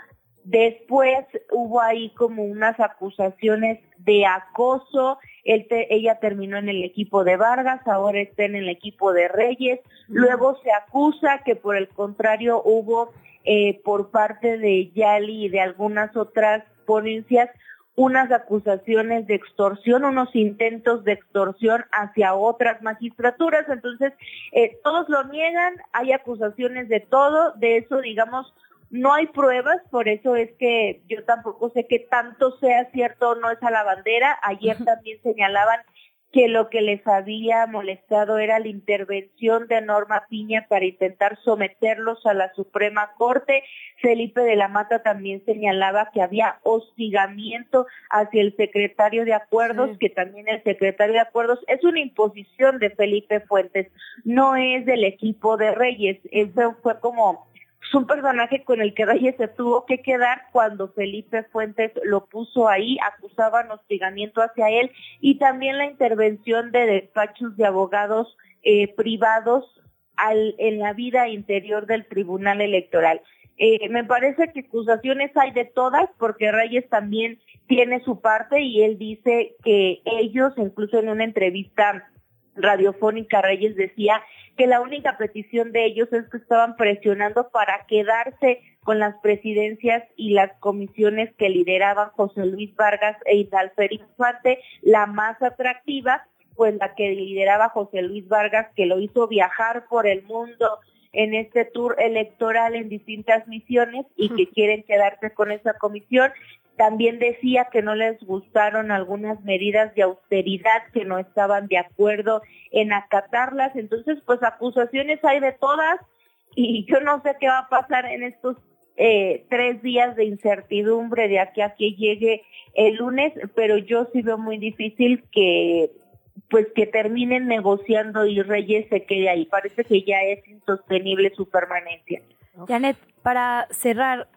Después hubo ahí como unas acusaciones de acoso. Él te- ella terminó en el equipo de Vargas, ahora está en el equipo de Reyes. Luego se acusa que por el contrario hubo eh, por parte de Yali y de algunas otras ponencias unas acusaciones de extorsión, unos intentos de extorsión hacia otras magistraturas. Entonces, eh, todos lo niegan, hay acusaciones de todo, de eso, digamos, no hay pruebas, por eso es que yo tampoco sé qué tanto sea cierto o no esa la bandera. Ayer también señalaban que lo que les había molestado era la intervención de Norma Piña para intentar someterlos a la Suprema Corte. Felipe de la Mata también señalaba que había hostigamiento hacia el secretario de Acuerdos, que también el secretario de Acuerdos es una imposición de Felipe Fuentes, no es del equipo de Reyes. Eso fue como es un personaje con el que Reyes se tuvo que quedar cuando Felipe Fuentes lo puso ahí, acusaban hostigamiento hacia él y también la intervención de despachos de abogados eh, privados al- en la vida interior del Tribunal Electoral. Eh, me parece que acusaciones hay de todas porque Reyes también tiene su parte y él dice que ellos, incluso en una entrevista radiofónica, Reyes decía que la única petición de ellos es que estaban presionando para quedarse con las presidencias y las comisiones que lideraban José Luis Vargas e Hidalfer Infante, la más atractiva, pues la que lideraba José Luis Vargas, que lo hizo viajar por el mundo en este tour electoral en distintas misiones y que quieren quedarse con esa comisión. También decía que no les gustaron algunas medidas de austeridad, que no estaban de acuerdo en acatarlas. Entonces, pues acusaciones hay de todas y [LAUGHS] yo no sé qué va a pasar en estos eh, tres días de incertidumbre de aquí a que llegue el lunes, pero yo sí veo muy difícil que pues que terminen negociando y Reyes se quede ahí. Parece que ya es insostenible su permanencia. Janet, para cerrar,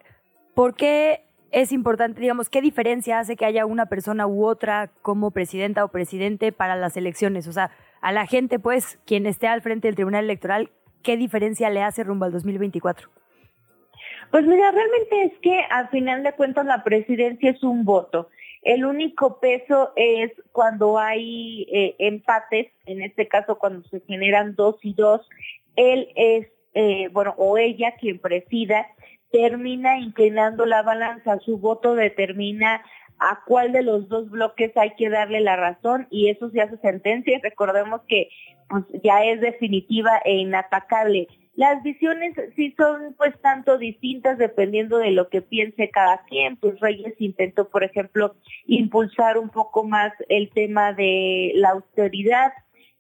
¿por qué es importante, digamos, qué diferencia hace que haya una persona u otra como presidenta o presidente para las elecciones. O sea, a la gente, pues, quien esté al frente del Tribunal Electoral, ¿qué diferencia le hace rumbo al 2024? Pues mira, realmente es que al final de cuentas la presidencia es un voto. El único peso es cuando hay eh, empates, en este caso cuando se generan dos y dos, él es, eh, bueno, o ella quien presida, termina inclinando la balanza, su voto determina a cuál de los dos bloques hay que darle la razón y eso se hace sentencia. Recordemos que pues, ya es definitiva e inatacable. Las visiones sí son pues tanto distintas dependiendo de lo que piense cada quien. Pues Reyes intentó, por ejemplo, impulsar un poco más el tema de la austeridad,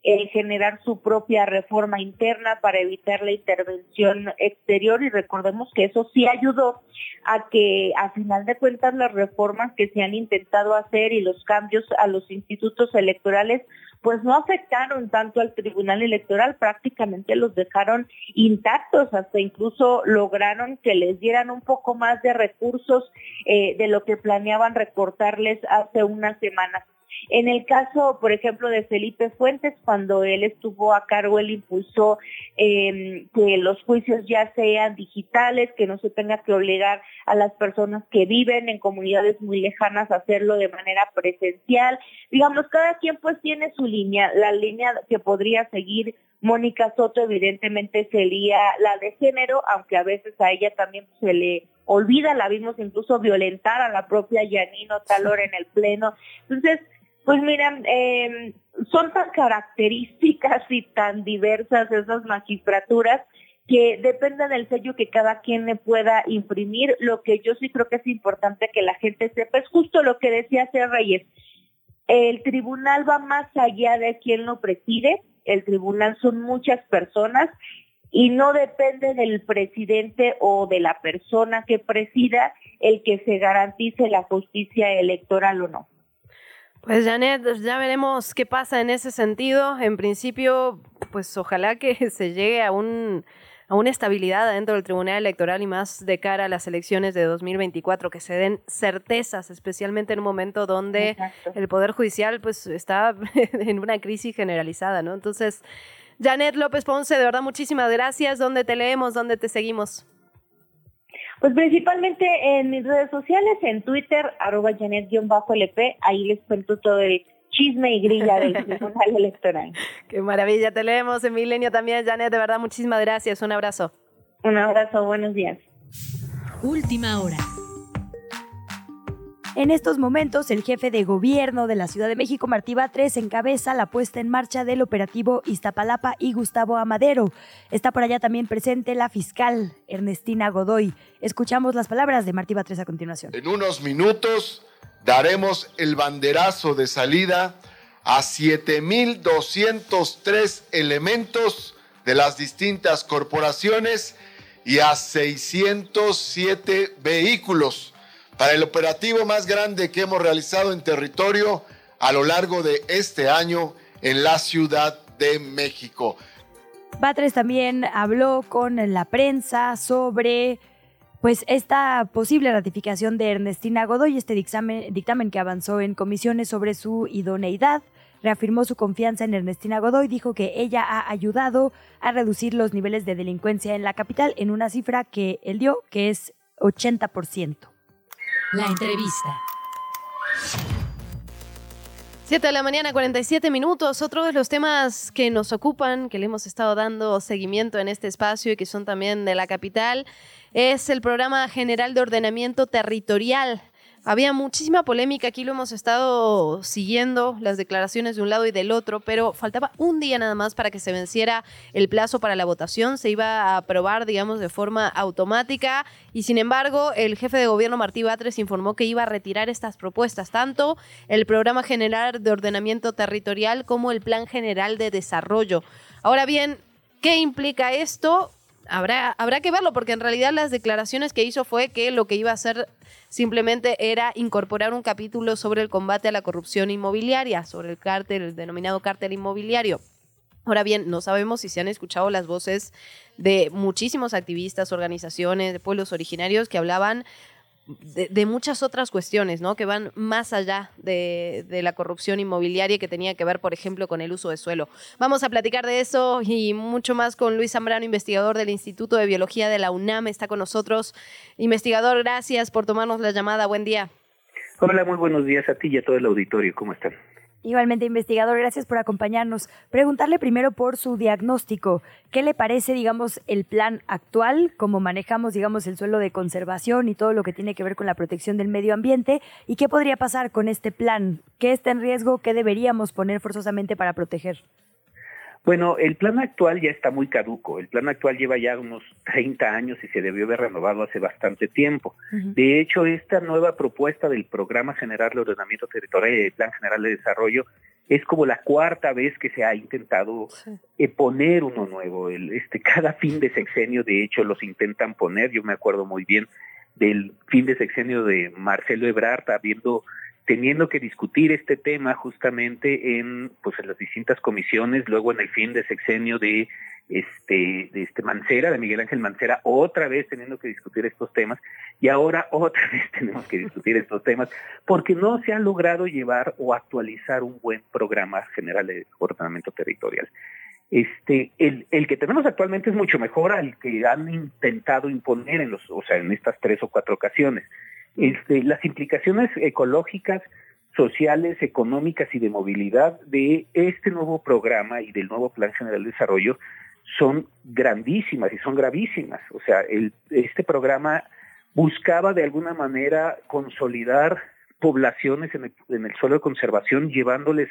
eh, generar su propia reforma interna para evitar la intervención exterior y recordemos que eso sí ayudó a que a final de cuentas las reformas que se han intentado hacer y los cambios a los institutos electorales pues no afectaron tanto al Tribunal Electoral, prácticamente los dejaron intactos, hasta incluso lograron que les dieran un poco más de recursos eh, de lo que planeaban recortarles hace unas semanas. En el caso, por ejemplo, de Felipe Fuentes, cuando él estuvo a cargo, él impulsó eh, que los juicios ya sean digitales, que no se tenga que obligar a las personas que viven en comunidades muy lejanas a hacerlo de manera presencial. Digamos, cada quien pues tiene su línea. La línea que podría seguir Mónica Soto evidentemente sería la de género, aunque a veces a ella también se le olvida, la vimos incluso violentar a la propia Yanino Talor en el Pleno. Entonces, pues mira, eh, son tan características y tan diversas esas magistraturas que depende del sello que cada quien le pueda imprimir. Lo que yo sí creo que es importante que la gente sepa es justo lo que decía C. Reyes. El tribunal va más allá de quien lo preside. El tribunal son muchas personas y no depende del presidente o de la persona que presida el que se garantice la justicia electoral o no. Pues Janet, ya veremos qué pasa en ese sentido. En principio, pues ojalá que [LAUGHS] se llegue a un a una estabilidad dentro del Tribunal Electoral y más de cara a las elecciones de 2024, que se den certezas, especialmente en un momento donde el Poder Judicial pues está [LAUGHS] en una crisis generalizada, ¿no? Entonces, Janet López Ponce, de verdad muchísimas gracias. ¿Dónde te leemos? ¿Dónde te seguimos? Pues principalmente en mis redes sociales, en Twitter, arroba Janet-LP, ahí les cuento todo el chisme y grilla del [LAUGHS] Tribunal Electoral. Qué maravilla, te leemos en Milenio también, Janet, de verdad, muchísimas gracias, un abrazo. Un abrazo, buenos días. Última hora. En estos momentos, el jefe de gobierno de la Ciudad de México, Martí Batres, encabeza la puesta en marcha del operativo Iztapalapa y Gustavo Amadero. Está por allá también presente la fiscal Ernestina Godoy. Escuchamos las palabras de Martí Batres a continuación. En unos minutos daremos el banderazo de salida a 7.203 elementos de las distintas corporaciones y a 607 vehículos para el operativo más grande que hemos realizado en territorio a lo largo de este año en la Ciudad de México. Batres también habló con la prensa sobre pues esta posible ratificación de Ernestina Godoy, este dictamen, dictamen que avanzó en comisiones sobre su idoneidad, reafirmó su confianza en Ernestina Godoy, dijo que ella ha ayudado a reducir los niveles de delincuencia en la capital en una cifra que él dio, que es 80%. La entrevista. 7 de la mañana, 47 minutos. Otro de los temas que nos ocupan, que le hemos estado dando seguimiento en este espacio y que son también de la capital, es el programa general de ordenamiento territorial. Había muchísima polémica, aquí lo hemos estado siguiendo, las declaraciones de un lado y del otro, pero faltaba un día nada más para que se venciera el plazo para la votación, se iba a aprobar, digamos, de forma automática y sin embargo el jefe de gobierno Martí Batres informó que iba a retirar estas propuestas, tanto el programa general de ordenamiento territorial como el plan general de desarrollo. Ahora bien, ¿qué implica esto? Habrá, habrá que verlo, porque en realidad las declaraciones que hizo fue que lo que iba a hacer simplemente era incorporar un capítulo sobre el combate a la corrupción inmobiliaria, sobre el cártel, el denominado cártel inmobiliario. Ahora bien, no sabemos si se han escuchado las voces de muchísimos activistas, organizaciones, de pueblos originarios que hablaban de, muchas otras cuestiones, ¿no? Que van más allá de, de la corrupción inmobiliaria que tenía que ver, por ejemplo, con el uso de suelo. Vamos a platicar de eso y mucho más con Luis Zambrano, investigador del Instituto de Biología de la UNAM. Está con nosotros. Investigador, gracias por tomarnos la llamada. Buen día. Hola, muy buenos días a ti y a todo el auditorio. ¿Cómo están? Igualmente, investigador, gracias por acompañarnos. Preguntarle primero por su diagnóstico. ¿Qué le parece, digamos, el plan actual, cómo manejamos, digamos, el suelo de conservación y todo lo que tiene que ver con la protección del medio ambiente? ¿Y qué podría pasar con este plan? ¿Qué está en riesgo? ¿Qué deberíamos poner forzosamente para proteger? Bueno, el plan actual ya está muy caduco. El plan actual lleva ya unos 30 años y se debió haber renovado hace bastante tiempo. De hecho, esta nueva propuesta del Programa General de Ordenamiento Territorial y el Plan General de Desarrollo es como la cuarta vez que se ha intentado eh, poner uno nuevo. El, este, [LAUGHS] cada fin de sexenio, de hecho, los intentan poner. Yo me acuerdo muy bien del fin de sexenio de Marcelo Ebrard, habiendo teniendo que discutir este tema justamente en pues en las distintas comisiones, luego en el fin de sexenio de este de este Mancera, de Miguel Ángel Mancera, otra vez teniendo que discutir estos temas y ahora [LAUGHS] otra vez tenemos que discutir estos temas porque no se ha logrado llevar o actualizar un buen programa general de ordenamiento territorial. Este, el, el que tenemos actualmente es mucho mejor al que han intentado imponer en los, o sea, en estas tres o cuatro ocasiones. Este, las implicaciones ecológicas, sociales, económicas y de movilidad de este nuevo programa y del nuevo Plan General de Desarrollo son grandísimas y son gravísimas. O sea, el, este programa buscaba de alguna manera consolidar poblaciones en el, en el suelo de conservación, llevándoles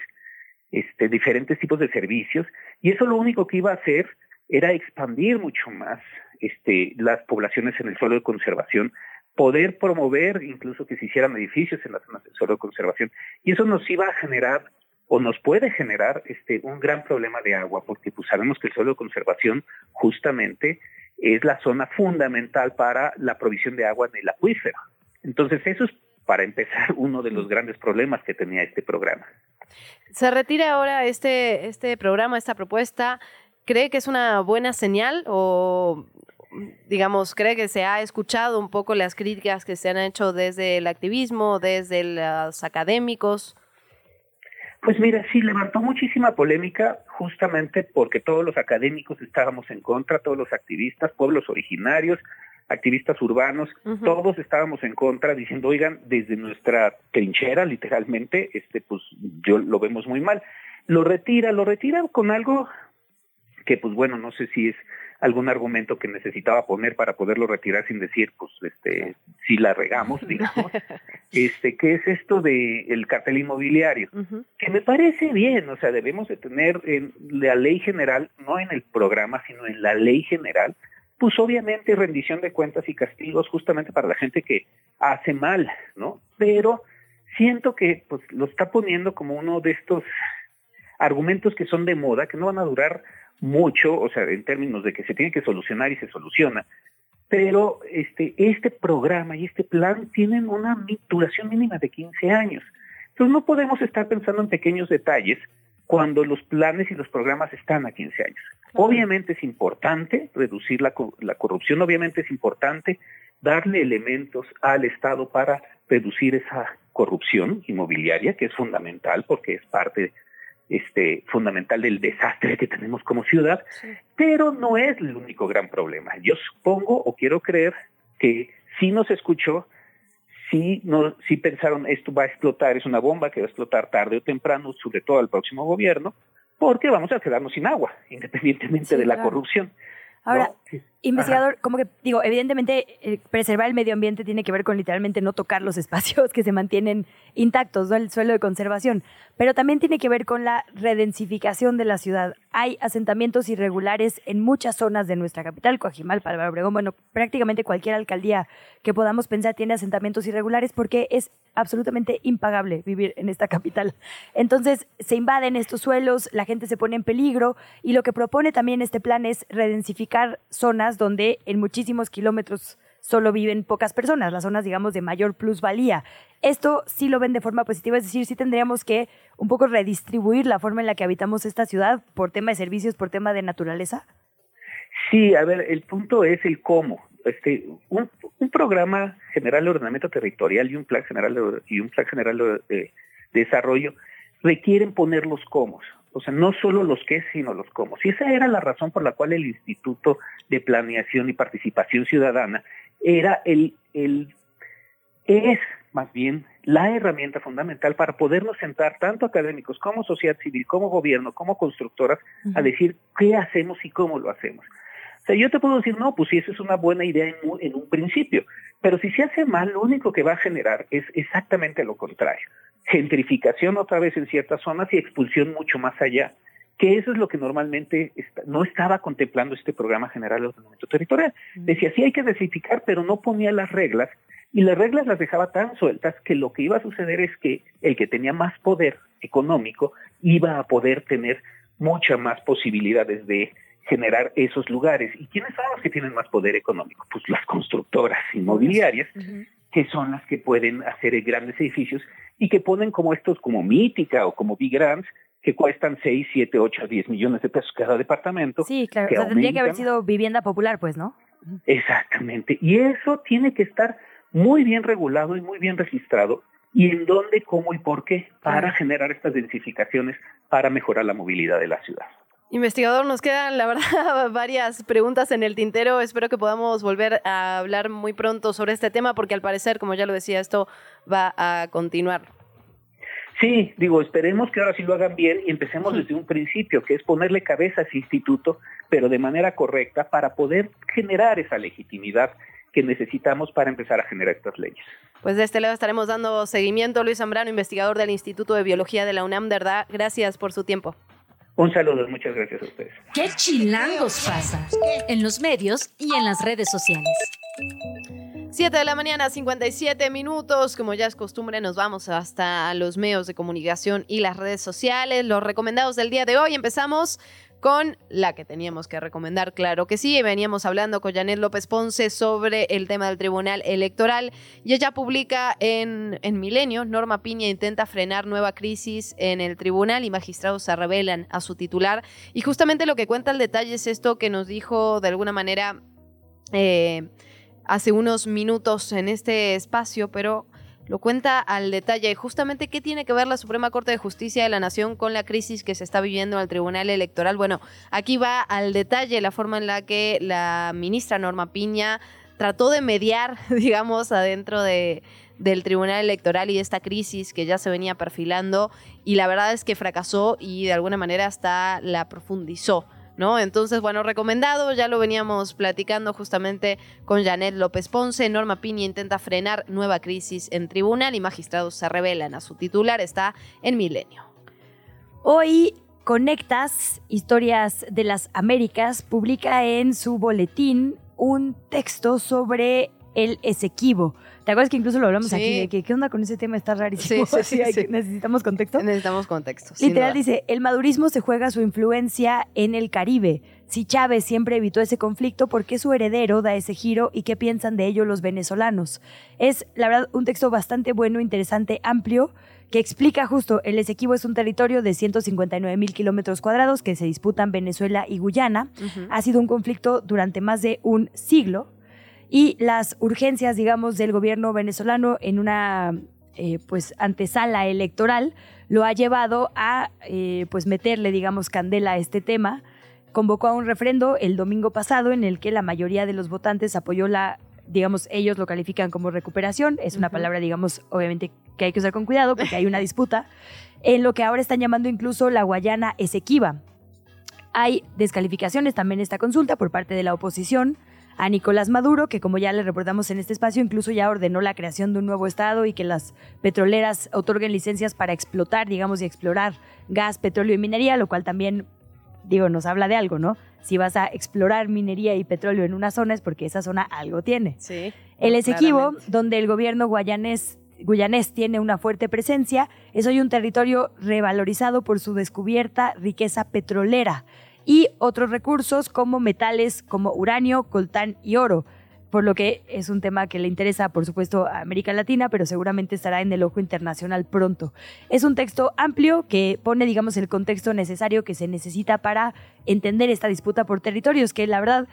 este, diferentes tipos de servicios, y eso lo único que iba a hacer era expandir mucho más este, las poblaciones en el suelo de conservación, poder promover incluso que se hicieran edificios en las zonas de suelo de conservación. Y eso nos iba a generar o nos puede generar este un gran problema de agua, porque pues sabemos que el suelo de conservación justamente es la zona fundamental para la provisión de agua en el acuífero. Entonces eso es para empezar [LAUGHS] uno de los grandes problemas que tenía este programa. Se retira ahora este, este programa, esta propuesta. ¿Cree que es una buena señal o digamos, cree que se ha escuchado un poco las críticas que se han hecho desde el activismo, desde los académicos? Pues mira, sí, levantó muchísima polémica justamente porque todos los académicos estábamos en contra, todos los activistas, pueblos originarios, activistas urbanos, todos estábamos en contra diciendo, oigan, desde nuestra trinchera, literalmente, este, pues yo lo vemos muy mal. Lo retira, lo retira con algo que, pues bueno, no sé si es algún argumento que necesitaba poner para poderlo retirar sin decir, pues, este, si la regamos, digamos, [LAUGHS] este, ¿qué es esto de el cartel inmobiliario? Que me parece bien, o sea, debemos de tener en la ley general, no en el programa, sino en la ley general, pues obviamente rendición de cuentas y castigos justamente para la gente que hace mal, ¿no? Pero siento que pues lo está poniendo como uno de estos argumentos que son de moda, que no van a durar mucho, o sea, en términos de que se tiene que solucionar y se soluciona, pero este, este programa y este plan tienen una duración mínima de 15 años. Entonces no podemos estar pensando en pequeños detalles cuando los planes y los programas están a 15 años. Obviamente es importante reducir la, la corrupción, obviamente es importante darle elementos al Estado para reducir esa corrupción inmobiliaria, que es fundamental porque es parte este, fundamental del desastre que tenemos como ciudad, pero no es el único gran problema. Yo supongo o quiero creer que si nos escuchó, si no, si pensaron esto va a explotar, es una bomba que va a explotar tarde o temprano, sobre todo al próximo gobierno, porque vamos a quedarnos sin agua, independientemente de la corrupción. Ahora, investigador, como que digo, evidentemente eh, preservar el medio ambiente tiene que ver con literalmente no tocar los [LAUGHS] espacios que se mantienen intactos, ¿no? el suelo de conservación, pero también tiene que ver con la redensificación de la ciudad. Hay asentamientos irregulares en muchas zonas de nuestra capital, Coajimalpa, Álvaro Obregón, bueno, prácticamente cualquier alcaldía que podamos pensar tiene asentamientos irregulares porque es absolutamente impagable vivir en esta capital. Entonces, se invaden estos suelos, la gente se pone en peligro y lo que propone también este plan es redensificar zonas donde en muchísimos kilómetros solo viven pocas personas, las zonas, digamos, de mayor plusvalía. Esto sí lo ven de forma positiva, es decir, sí tendríamos que un poco redistribuir la forma en la que habitamos esta ciudad por tema de servicios, por tema de naturaleza. Sí, a ver, el punto es el cómo. este, un, programa general de ordenamiento territorial y un plan general de, y un plan general de, de desarrollo requieren poner los cómo. O sea, no solo los qué, sino los cómo. Y esa era la razón por la cual el Instituto de Planeación y Participación Ciudadana era el, el es más bien la herramienta fundamental para podernos sentar tanto académicos como sociedad civil, como gobierno, como constructoras, a decir qué hacemos y cómo lo hacemos. O sea, yo te puedo decir, no, pues sí, eso es una buena idea en un, en un principio, pero si se hace mal, lo único que va a generar es exactamente lo contrario. Gentrificación otra vez en ciertas zonas y expulsión mucho más allá que eso es lo que normalmente está- no estaba contemplando este programa general de ordenamiento territorial. Decía, sí hay que densificar, pero no ponía las reglas, y las reglas las dejaba tan sueltas que lo que iba a suceder es que el que tenía más poder económico iba a poder tener muchas más posibilidades de generar esos lugares. ¿Y quiénes son los que tienen más poder económico? Pues las constructoras inmobiliarias, que son las que pueden hacer grandes edificios y que ponen como estos, como Mítica o como Big Grants, que cuestan 6, 7, 8, 10 millones de pesos cada departamento. Sí, claro. que O sea, tendría que haber sido vivienda popular, pues, ¿no? Exactamente. Y eso tiene que estar muy bien regulado y muy bien registrado. ¿Y en dónde, cómo y por qué? Para generar estas densificaciones, para mejorar la movilidad de la ciudad. Investigador, nos quedan, la verdad, [LAUGHS] varias preguntas en el tintero. Espero que podamos volver a hablar muy pronto sobre este tema, porque al parecer, como ya lo decía, esto va a continuar. Sí, digo, esperemos que ahora sí lo hagan bien y empecemos desde un principio, que es ponerle cabeza a ese instituto, pero de manera correcta, para poder generar esa legitimidad que necesitamos para empezar a generar estas leyes. Pues de este lado estaremos dando seguimiento. Luis Zambrano, investigador del Instituto de Biología de la UNAM, de verdad, gracias por su tiempo. Un saludo, muchas gracias a ustedes. ¿Qué chilangos pasa? En los medios y en las redes sociales. 7 de la mañana, 57 minutos. Como ya es costumbre, nos vamos hasta los medios de comunicación y las redes sociales. Los recomendados del día de hoy. Empezamos con la que teníamos que recomendar, claro que sí. Veníamos hablando con Janet López Ponce sobre el tema del Tribunal Electoral y ella publica en, en Milenio, Norma Piña intenta frenar nueva crisis en el tribunal y magistrados se revelan a su titular. Y justamente lo que cuenta el detalle es esto que nos dijo de alguna manera... eh, hace unos minutos en este espacio, pero lo cuenta al detalle. Justamente, ¿qué tiene que ver la Suprema Corte de Justicia de la Nación con la crisis que se está viviendo en el Tribunal Electoral? Bueno, aquí va al detalle la forma en la que la ministra Norma Piña trató de mediar, [LAUGHS] digamos, adentro de, del Tribunal Electoral y de esta crisis que ya se venía perfilando y la verdad es que fracasó y de alguna manera hasta la profundizó. ¿No? Entonces, bueno, recomendado, ya lo veníamos platicando justamente con Janet López Ponce. Norma Piña intenta frenar nueva crisis en tribunal y magistrados se revelan a su titular. Está en Milenio. Hoy Conectas, Historias de las Américas, publica en su boletín un texto sobre el Esequibo. ¿Te acuerdas que incluso lo hablamos Sí. aquí? De que, ¿Qué onda con ese tema? Está rarísimo. Sí, sí, [LAUGHS] sí, ¿Necesitamos contexto? Necesitamos contexto. Literal dice, el madurismo se juega su influencia en el Caribe. Si Chávez siempre evitó ese conflicto, ¿por qué su heredero da ese giro y qué piensan de ello los venezolanos? Es, la verdad, un texto bastante bueno, interesante, amplio, que explica justo, el Esequibo es un territorio de 159 mil kilómetros cuadrados que se disputan Venezuela y Guyana. Ha sido un conflicto durante más de un siglo y las urgencias, digamos, del gobierno venezolano en una eh, pues antesala electoral lo ha llevado a eh, pues meterle, digamos, candela a este tema. Convocó a un referendo el domingo pasado en el que la mayoría de los votantes apoyó la, digamos, ellos lo califican como recuperación. Es una palabra, digamos, obviamente que hay que usar con cuidado porque hay una disputa, [LAUGHS] en lo que ahora están llamando incluso la Guayana Esequiba. Hay descalificaciones también en esta consulta por parte de la oposición a Nicolás Maduro, que como ya le reportamos en este espacio, incluso ya ordenó la creación de un nuevo estado y que las petroleras otorguen licencias para explotar, digamos, y explorar gas, petróleo y minería, lo cual también, digo, nos habla de algo, ¿no? Si vas a explorar minería y petróleo en una zona es porque esa zona algo tiene. Sí. El Esequibo, claramente. donde el gobierno guayanés, guyanés tiene una fuerte presencia, es hoy un territorio revalorizado por su descubierta riqueza petrolera y otros recursos como metales como uranio, coltán y oro. Por lo que es un tema que le interesa, por supuesto, a América Latina, pero seguramente estará en el ojo internacional pronto. Es un texto amplio que pone, digamos, el contexto necesario que se necesita para entender esta disputa por territorios, que la verdad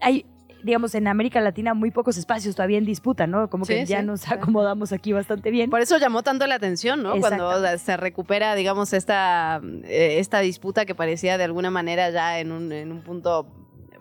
hay digamos, en América Latina muy pocos espacios todavía en disputa, ¿no? Como que Sí, ya sí. nos acomodamos aquí bastante bien. Por eso llamó tanto la atención, ¿no? Cuando se recupera, digamos, esta, eh, esta disputa que parecía de alguna manera ya en un, en un punto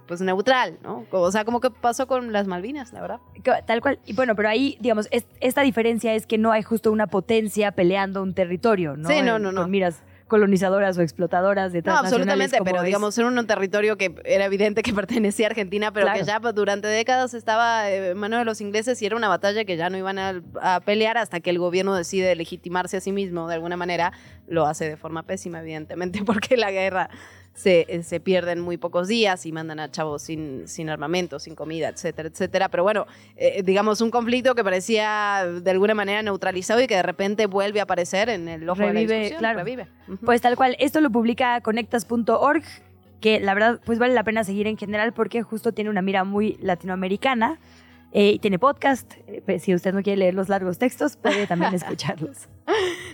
pues neutral, ¿no? O sea, como que pasó con las Malvinas, la verdad. Tal cual. Y bueno, pero ahí, digamos, es- esta diferencia es que no hay justo una potencia peleando un territorio, ¿no? Sí, no, no, no. Miras colonizadoras o explotadoras de No, transnacionales absolutamente, como pero es- digamos, era un territorio que era evidente que [LAUGHS] pertenecía a Argentina, pero Claro. que ya durante décadas estaba eh, en manos de los ingleses y era una batalla que ya no iban a, a pelear hasta que el gobierno decide legitimarse a sí mismo de alguna manera. Lo hace de forma pésima, evidentemente, [LAUGHS] porque la guerra se, eh, se pierde en muy pocos días y mandan a chavos sin, sin armamento, sin comida, etcétera, etcétera. Pero bueno, eh, digamos, un conflicto que parecía de alguna manera neutralizado y que de repente vuelve a aparecer en el ojo de la revive, claro. Pues tal cual, esto lo publica conectas.org, que la verdad pues vale la pena seguir en general porque justo tiene una mira muy latinoamericana eh, y tiene podcast. eh, si usted no quiere leer los largos textos, puede también [LAUGHS] escucharlos.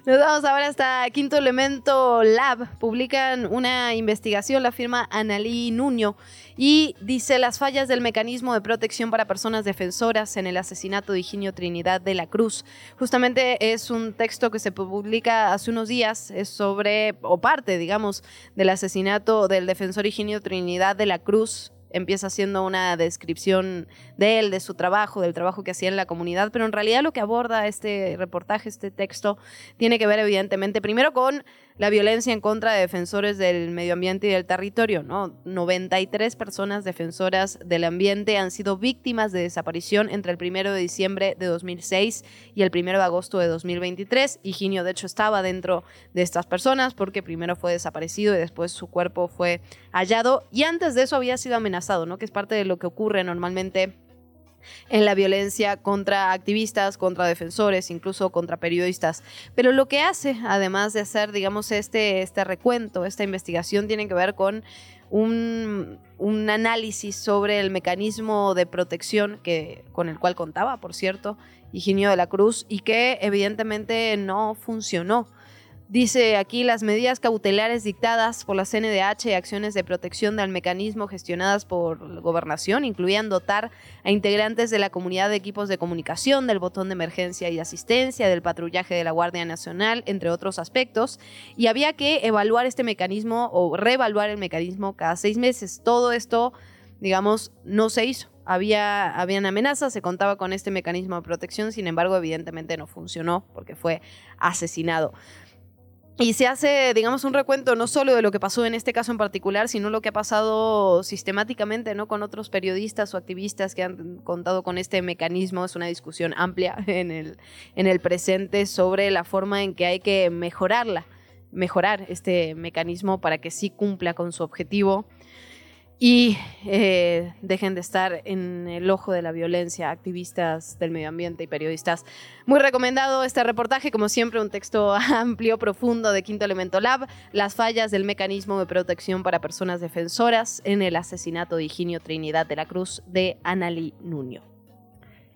Nos vamos ahora hasta Quinto Elemento Lab. Publican una investigación, la firma Analí Nuño, y dice las fallas del mecanismo de protección para personas defensoras en el asesinato de Higinio Trinidad de la Cruz. Justamente es un texto que se publica hace unos días, es sobre, o parte, digamos, del asesinato del defensor Higinio Trinidad de la Cruz empieza haciendo una descripción de él, de su trabajo, del trabajo que hacía en la comunidad, pero en realidad lo que aborda este reportaje, este texto, tiene que ver evidentemente primero con la violencia en contra de defensores del medio ambiente y del territorio, ¿no? 93 personas defensoras del ambiente han sido víctimas de desaparición entre el 1 de diciembre de 2006 y el 1 de agosto de 2023. Higinio, de hecho, estaba dentro de estas personas porque primero fue desaparecido y después su cuerpo fue hallado y antes de eso había sido amenazado, Que es parte de lo que ocurre normalmente en la violencia contra activistas, contra defensores, incluso contra periodistas. Pero lo que hace, además de hacer, digamos, este, este recuento, esta investigación, tiene que ver con un, un análisis sobre el mecanismo de protección que, con el cual contaba, por cierto, Higinio de la Cruz, y que evidentemente no funcionó. Dice aquí las medidas cautelares dictadas por la CNDH y acciones de protección del mecanismo gestionadas por gobernación incluían dotar a integrantes de la comunidad de equipos de comunicación, del botón de emergencia y asistencia, del patrullaje de la Guardia Nacional, entre otros aspectos, y había que evaluar este mecanismo o reevaluar el mecanismo cada seis meses. Todo esto, digamos, no se hizo. Había, habían amenazas, se contaba con este mecanismo de protección, sin embargo, evidentemente no funcionó porque fue asesinado. Y se hace, digamos, un recuento no solo de lo que pasó en este caso en particular, sino lo que ha pasado sistemáticamente, ¿no? Con otros periodistas o activistas que han contado con este mecanismo. Es una discusión amplia [LAUGHS] en el, en el presente sobre la forma en que hay que mejorarla, mejorar este mecanismo para que sí cumpla con su objetivo y eh, dejen de estar en el ojo de la violencia activistas del medio ambiente y periodistas. Muy recomendado este reportaje, como siempre, un texto [LAUGHS] amplio, profundo de Quinto Elemento Lab, las fallas del mecanismo de protección para personas defensoras en el asesinato de Higinio Trinidad de la Cruz de Analí Nuño.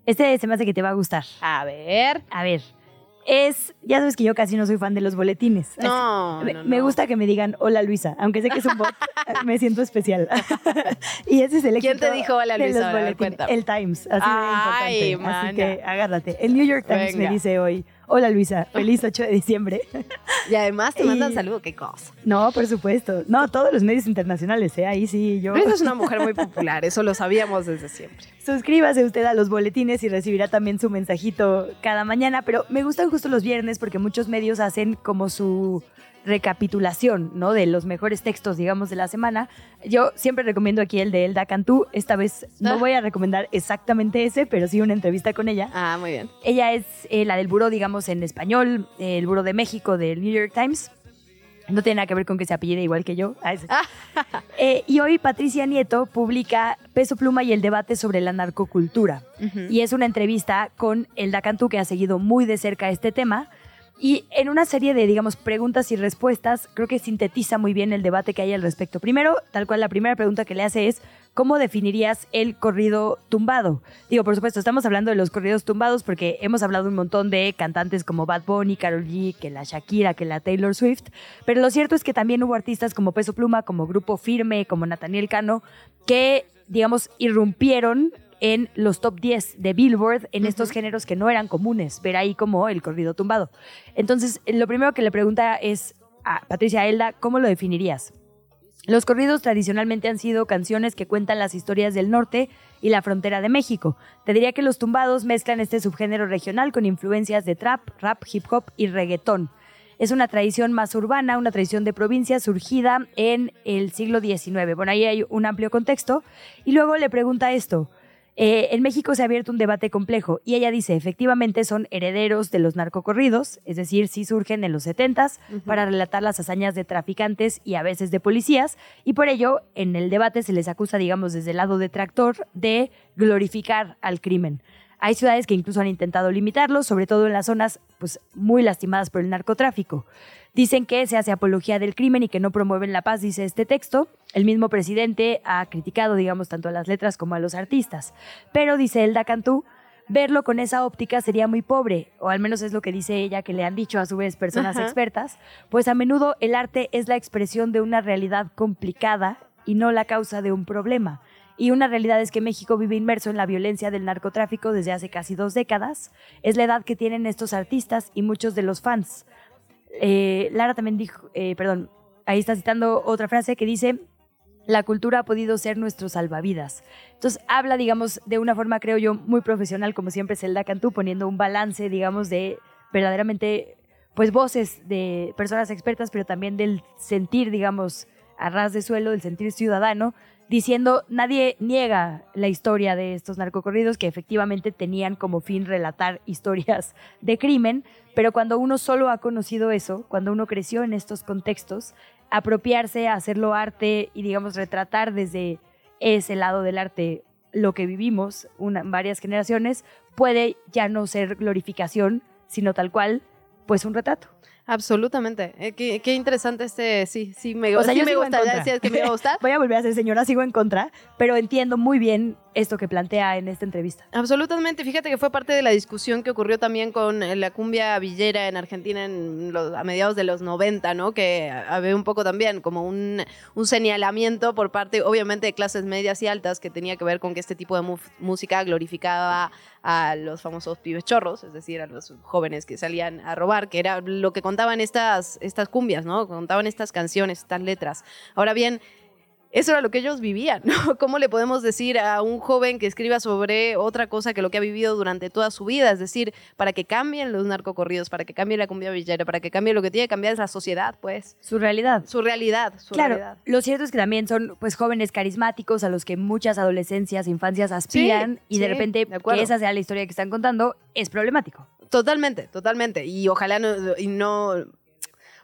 Este se me hace que te va a gustar. A ver. A ver. Es, ya sabes que yo casi no soy fan de los boletines. No, me, no, me no. gusta que me digan hola Luisa, aunque sé que es un bot, [LAUGHS] me siento especial. [LAUGHS] y ese es el ¿Quién te éxito dijo hola, de Luisa? los boletines. El Times, así Ay, de importante. Así que agárrate. El New York Times Venga. me dice hoy, hola Luisa, feliz 8 de diciembre. Y además te mandan Y- saludos, qué cosa. no, por supuesto. No, todos los medios internacionales, ¿eh? ahí sí yo. Luisa es una mujer muy popular, eso lo sabíamos desde siempre. Suscríbase usted a los boletines y recibirá también su mensajito cada mañana, pero me gustan justo los viernes porque muchos medios hacen como su recapitulación, ¿no? De los mejores textos, digamos, de la semana. Yo siempre recomiendo aquí el de Elda Cantú. Esta vez no Ah. voy a recomendar exactamente ese, pero sí una entrevista con ella. Ah, muy bien. Ella es eh, la del buró, digamos, en español, eh, el buró de México del New York Times. No tiene nada que ver con que se apellide igual que yo. Ah, ese. [LAUGHS] Eh, y hoy Patricia Nieto publica Peso Pluma y el debate sobre la narcocultura. Y es una entrevista con Elda Cantú, que ha seguido muy de cerca este tema. Y en una serie de, digamos, preguntas y respuestas, creo que sintetiza muy bien el debate que hay al respecto. Primero, tal cual, la primera pregunta que le hace es, ¿cómo definirías el corrido tumbado? Digo, por supuesto, estamos hablando de los corridos tumbados porque hemos hablado un montón de cantantes como Bad Bunny, Karol G, que la Shakira, que la Taylor Swift, pero lo cierto es que también hubo artistas como Peso Pluma, como Grupo Firme, como Nathaniel Cano, que digamos, irrumpieron en los top 10 de Billboard en estos géneros que no eran comunes, ver ahí como el corrido tumbado. Entonces, lo primero que le pregunta es a Patricia Elda, ¿cómo lo definirías? Los corridos tradicionalmente han sido canciones que cuentan las historias del norte y la frontera de México. Te diría que los tumbados mezclan este subgénero regional con influencias de trap, rap, hip hop y reggaetón. Es una tradición más urbana, una tradición de provincia surgida en el siglo XIX. Bueno, ahí hay un amplio contexto. Y luego le pregunta esto. Eh, en México se ha abierto un debate complejo y ella dice, efectivamente son herederos de los narcocorridos, es decir, sí surgen en los 70s para relatar las hazañas de traficantes y a veces de policías, y por ello en el debate se les acusa, digamos, desde el lado detractor de glorificar al crimen. Hay ciudades que incluso han intentado limitarlo, sobre todo en las zonas pues, muy lastimadas por el narcotráfico. Dicen que se hace apología del crimen y que no promueven la paz, dice este texto. El mismo presidente ha criticado, digamos, tanto a las letras como a los artistas. Pero, dice Elda Cantú, verlo con esa óptica sería muy pobre, o al menos es lo que dice ella, que le han dicho a su vez personas Ajá. expertas, pues a menudo el arte es la expresión de una realidad complicada y no la causa de un problema. Y una realidad es que México vive inmerso en la violencia del narcotráfico desde hace casi dos décadas. Es la edad que tienen estos artistas y muchos de los fans. Eh, Lara también dijo, eh, perdón, ahí está citando otra frase que dice, la cultura ha podido ser nuestro salvavidas. Entonces habla, digamos, de una forma, creo yo, muy profesional, como siempre Zelda Cantú, poniendo un balance, digamos, de verdaderamente, pues voces de personas expertas, pero también del sentir, digamos, a ras de suelo, del sentir ciudadano, diciendo, nadie niega la historia de estos narcocorridos que efectivamente tenían como fin relatar [LAUGHS] historias de crimen, pero cuando uno solo ha conocido eso, cuando uno creció en estos contextos, apropiarse, hacerlo arte y digamos retratar desde ese lado del arte lo que vivimos una, varias generaciones, puede ya no ser glorificación, sino tal cual, pues un retrato. Absolutamente. Eh, qué, qué interesante este, sí, sí me, O sea, sí yo me gusta. Ya decías que me iba a gustar. [LAUGHS] Voy a volver a ser señora, sigo en contra, pero entiendo muy bien esto que plantea en esta entrevista. Absolutamente. Fíjate que fue parte de la discusión que ocurrió también con eh, la cumbia villera en Argentina en los- a mediados de los 90, ¿no? Que había un poco también como un, un señalamiento por parte, obviamente, de clases medias y altas que tenía que ver con que este tipo de música glorificaba a los famosos pibes chorros, es decir, a los jóvenes que salían a robar, que era lo que contaban estas, estas cumbias, ¿no? Contaban estas canciones, estas letras. Ahora bien, eso era lo que ellos vivían, [LAUGHS] ¿no? ¿Cómo le podemos decir a un joven que escriba sobre otra cosa que lo que ha vivido durante toda su vida? Es decir, para que cambien los narcocorridos, para que cambie la cumbia villera, para que cambie lo que tiene que cambiar es la sociedad, pues. Su realidad. Su realidad, su claro, realidad. lo cierto es que también son pues jóvenes carismáticos a los que muchas adolescencias, infancias aspiran y de repente de que esa sea la historia que están contando es problemático. Totalmente, totalmente. Y ojalá no, y no,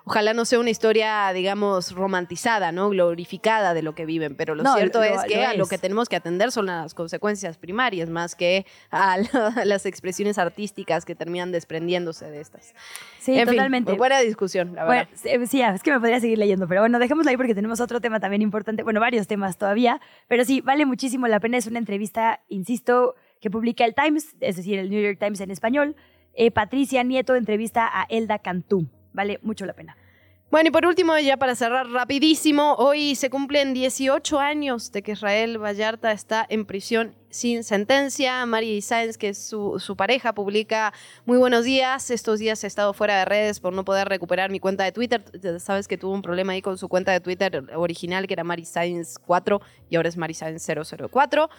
ojalá no sea una historia, digamos, romantizada, ¿no? Glorificada de lo que viven. Pero lo No, cierto lo- es que lo a lo que tenemos que atender son las consecuencias primarias, más que a la- [LAUGHS] a las expresiones artísticas que terminan desprendiéndose de estas. Sí, En fin, totalmente. muy buena discusión, la Bueno, verdad. sí, sí, es que me podría seguir leyendo, pero bueno, dejémoslo ahí porque tenemos otro tema también importante, bueno, varios temas todavía, pero sí, vale muchísimo la pena, es una entrevista, insisto, que publica el Times, es decir, el New York Times en español. Eh, Patricia Nieto entrevista a Elda Cantú, vale mucho la pena. Bueno, y por último, ya para cerrar rapidísimo, hoy se cumplen 18 años de que Israel Vallarta está en prisión sin sentencia. Mari Sáenz, que es su, pareja, publica muy buenos días. Estos días he estado fuera de redes por no poder recuperar mi cuenta de Twitter. Sabes que tuvo un problema ahí con su cuenta de Twitter original, que era Mari Sáenz 4 y ahora es Mari Sáenz 004.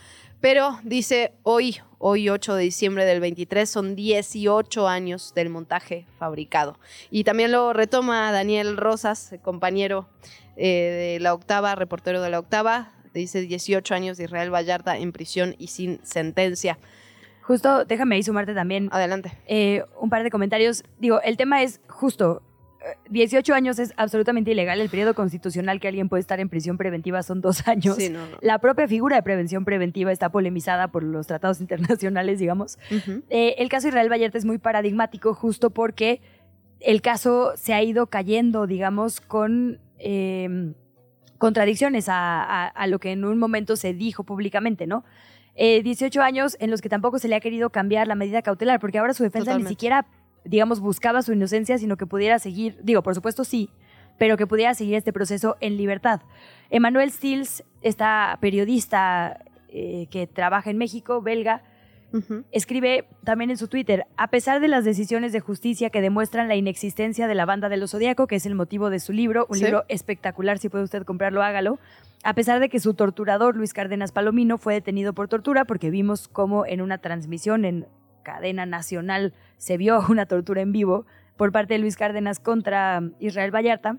Pero dice hoy, hoy 8 de diciembre del 23, son 18 años del montaje fabricado. Y también lo retoma Daniel Rosas, compañero eh, de la octava, reportero de la octava. Dice 18 años de Israel Vallarta en prisión y sin sentencia. Justo, déjame ahí sumarte también. Adelante. eh, un par de comentarios. Digo, el tema es justo. eh, 18 años es absolutamente ilegal. El periodo constitucional que alguien puede estar en prisión preventiva son dos [LAUGHS] años. Sí, no, no. La propia figura de prevención preventiva está polemizada por los tratados [LAUGHS] internacionales, digamos. Eh, el caso de Israel Vallarta es muy paradigmático justo porque el caso se ha ido cayendo, digamos, con eh, contradicciones a, a- a lo que en un momento se dijo públicamente, ¿no? Eh, 18 años en los que tampoco se le ha querido cambiar la medida cautelar, porque ahora su defensa Totalmente. ni siquiera, digamos, buscaba su inocencia, sino que pudiera seguir, digo, por supuesto sí, pero que pudiera seguir este proceso en libertad. Emanuel Stills, esta periodista eh, que trabaja en México, belga, escribe también en su Twitter, a pesar de las decisiones de justicia que demuestran la inexistencia de la banda de los Zodíaco, que es el motivo de su libro, un Sí. libro espectacular, si puede usted comprarlo, hágalo, a pesar de que su torturador, Luis Cárdenas Palomino, fue detenido por tortura, porque vimos cómo en una transmisión en cadena nacional se vio [LAUGHS] una tortura en vivo por parte de Luis Cárdenas contra Israel Vallarta,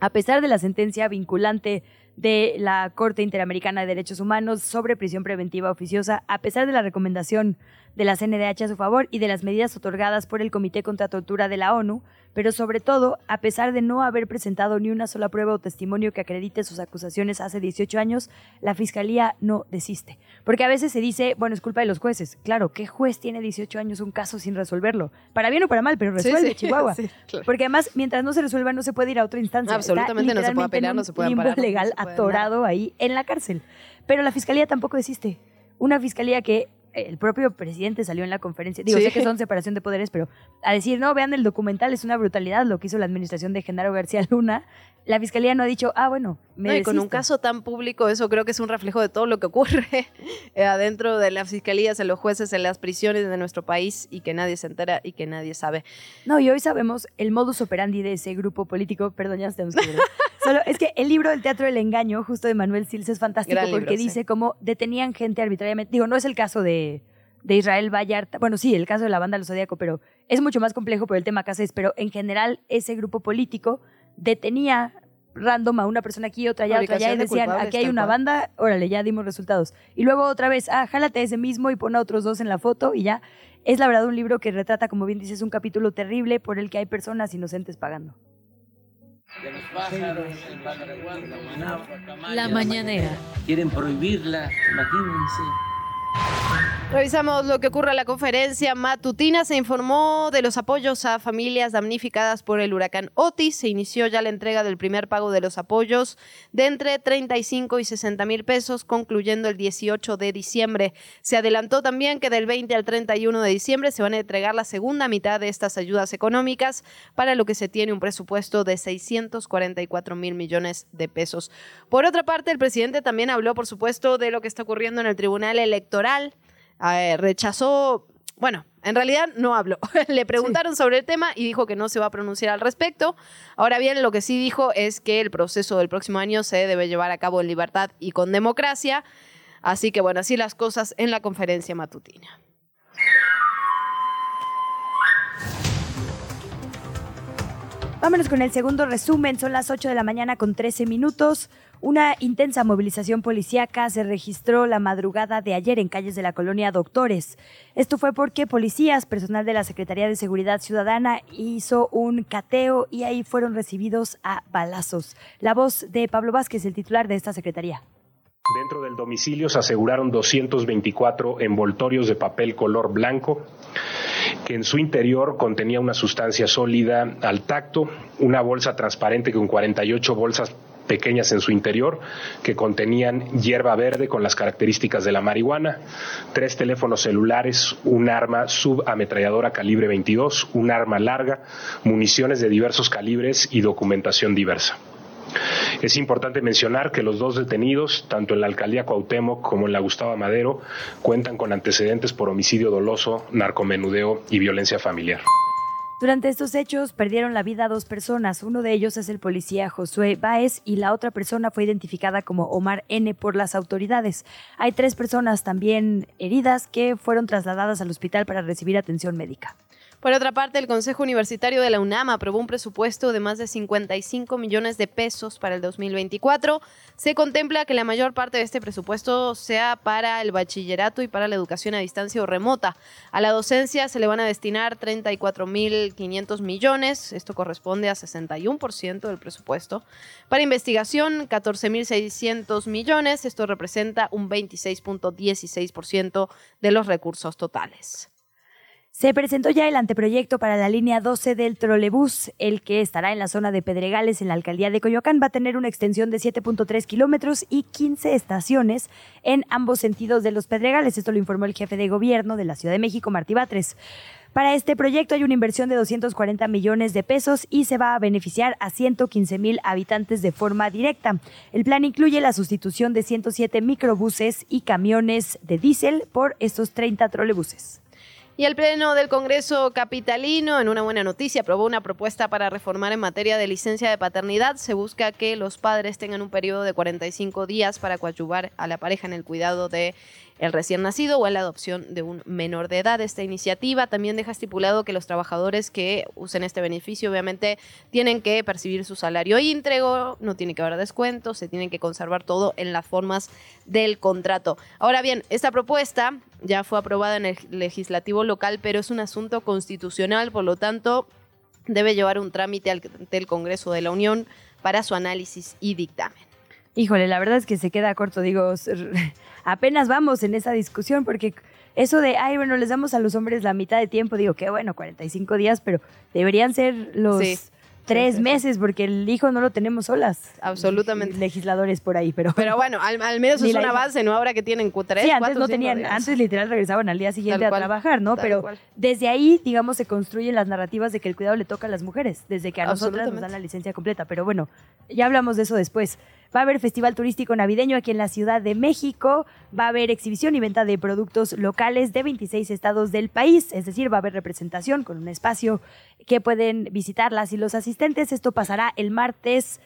a pesar de la sentencia vinculante de la Corte Interamericana de Derechos Humanos sobre prisión preventiva oficiosa, a pesar de la recomendación de la CNDH a su favor y de las medidas otorgadas por el Comité contra Tortura de la ONU, pero sobre todo, a pesar de no haber presentado ni una sola prueba o testimonio que acredite sus acusaciones hace 18 años, la Fiscalía no desiste. Porque a veces se dice, bueno, es culpa de los jueces. Claro, ¿qué juez tiene 18 años un caso sin resolverlo? Para bien o para mal, pero resuelve sí, [LAUGHS] Chihuahua. sí, claro. Porque además, mientras no se resuelva, no se puede ir a otra instancia. Está Absolutamente no se puede en no se puede amparar, legal atorado ahí en la cárcel. Pero la fiscalía tampoco desiste. Una fiscalía que el propio presidente salió en la conferencia, digo, Sí. sé que son separación de poderes, pero a decir, no, vean el documental, es una brutalidad lo que hizo la administración de Genaro García Luna, la fiscalía no ha dicho, ah, bueno, me No, y con un caso tan público, eso creo que es un reflejo de todo lo que ocurre [LAUGHS] adentro de las fiscalías, en los jueces, en las prisiones de nuestro país y que nadie se entera y que nadie sabe. No, y hoy sabemos el modus operandi de ese grupo político. Perdón, ya nos tenemos [LAUGHS] que. Solo es que el libro El Teatro del Engaño, justo de Manuel Sils, es fantástico Gran porque libro, sí. dice cómo detenían gente arbitrariamente. Digo, no es el caso de, de Israel Vallarta. Bueno, sí, el caso de la banda Los Zodíaco, pero es mucho más complejo por el tema Cáceres. Pero en general, ese grupo político detenía random a una persona aquí, otra allá, otra allá, y de decían, aquí hay una banda, órale, ya dimos resultados. Y luego otra vez, ah, jálate ese mismo y pon a otros dos en la foto y ya. Es la verdad un libro que retrata, como bien dices, un capítulo terrible por el que hay personas inocentes pagando. La mañanera. Quieren prohibirla, imagínense. Revisamos lo que ocurre en la conferencia matutina. Se informó de los apoyos a familias damnificadas por el huracán Otis. Se inició ya la entrega del primer pago de los apoyos de entre 35 y 60 mil pesos, concluyendo el 18 de diciembre. Se adelantó también que del 20 al 31 de diciembre se van a entregar la segunda mitad de estas ayudas económicas, para lo que se tiene un presupuesto de 644 mil millones de pesos. Por otra parte, el presidente también habló, por supuesto, de lo que está ocurriendo en el Tribunal Electoral. Eh, rechazó, bueno, en realidad no habló. [LAUGHS] Le preguntaron sobre el tema y dijo que no se va a pronunciar al respecto. Ahora bien, lo que sí dijo es que el proceso del próximo año se debe llevar a cabo en libertad y con democracia. Así que bueno, así las cosas en la conferencia matutina. Vámonos con el segundo resumen. Son las 8 de la mañana con 13 minutos. Una intensa movilización policíaca se registró la madrugada de ayer en calles de la colonia Doctores. Esto fue porque policías, personal de la Secretaría de Seguridad Ciudadana, hizo un cateo y ahí fueron recibidos a balazos. La voz de Pablo Vázquez, el titular de esta secretaría. Dentro del domicilio se aseguraron 224 envoltorios de papel color blanco que en su interior contenía una sustancia sólida al tacto, una bolsa transparente con 48 bolsas pequeñas en su interior que contenían hierba verde con las características de la marihuana, tres teléfonos celulares, un arma subametralladora calibre 22, un arma larga, municiones de diversos calibres y documentación diversa. Es importante mencionar que los dos detenidos, tanto en la alcaldía Cuauhtémoc como en la Gustavo Madero, cuentan con antecedentes por homicidio doloso, narcomenudeo y violencia familiar. Durante estos hechos perdieron la vida dos personas. Uno de ellos es el policía Josué Báez y la otra persona fue identificada como Omar N por las autoridades. Hay tres personas también heridas que fueron trasladadas al hospital para recibir atención médica. Por otra parte, el Consejo Universitario de la UNAM aprobó un presupuesto de más de 55 millones de pesos para el 2024. Se contempla que la mayor parte de este presupuesto sea para el bachillerato y para la educación a distancia o remota. A la docencia se le van a destinar 34.500 millones, esto corresponde a 61% del presupuesto. Para investigación, 14.600 millones, esto representa un 26.16% de los recursos totales. Se presentó ya el anteproyecto para la línea 12 del trolebús, el que estará en la zona de Pedregales, en la alcaldía de Coyoacán. Va a tener una extensión de 7.3 kilómetros y 15 estaciones en ambos sentidos de los Pedregales. Esto lo informó el jefe de gobierno de la Ciudad de México, Martí Batres. Para este proyecto hay una inversión de 240 millones de pesos y se va a beneficiar a 115 mil habitantes de forma directa. El plan incluye la sustitución de 107 microbuses y camiones de diésel por estos 30 trolebuses. Y el Pleno del Congreso Capitalino, en una buena noticia, aprobó una propuesta para reformar en materia de licencia de paternidad. Se busca que los padres tengan un periodo de 45 días para coadyuvar a la pareja en el cuidado de el recién nacido o en la adopción de un menor de edad. Esta iniciativa también deja estipulado que los trabajadores que usen este beneficio obviamente tienen que percibir su salario íntegro, no tiene que haber descuentos, se tiene que conservar todo en las formas del contrato. Ahora bien, esta propuesta ya fue aprobada en el legislativo local, pero es un asunto constitucional, por lo tanto debe llevar un trámite ante el Congreso de la Unión para su análisis y dictamen. Híjole, la verdad es que se queda corto, digo, [LAUGHS] apenas vamos en esa discusión porque eso de, ay, bueno, les damos a los hombres la mitad de tiempo, digo, qué bueno, 45 días, pero deberían ser los Sí. tres Sí, sí, sí. meses porque el hijo no lo tenemos solas. Absolutamente. Legisladores por ahí, pero... Pero bueno, al, al menos es una base, ¿no? Ahora que tienen Q3, Sí, antes cuatro, no tenían, días. antes literal regresaban al día siguiente a trabajar, ¿no? Pero cual. desde ahí, digamos, se construyen las narrativas de que el cuidado le toca a las mujeres, desde que a nosotras nos dan la licencia completa. Pero bueno, ya hablamos de eso después. Va a haber festival turístico navideño aquí en la Ciudad de México, va a haber exhibición y venta de productos locales de 26 estados del país, es decir, va a haber representación con un espacio que pueden visitar las y los asistentes. Esto pasará el martes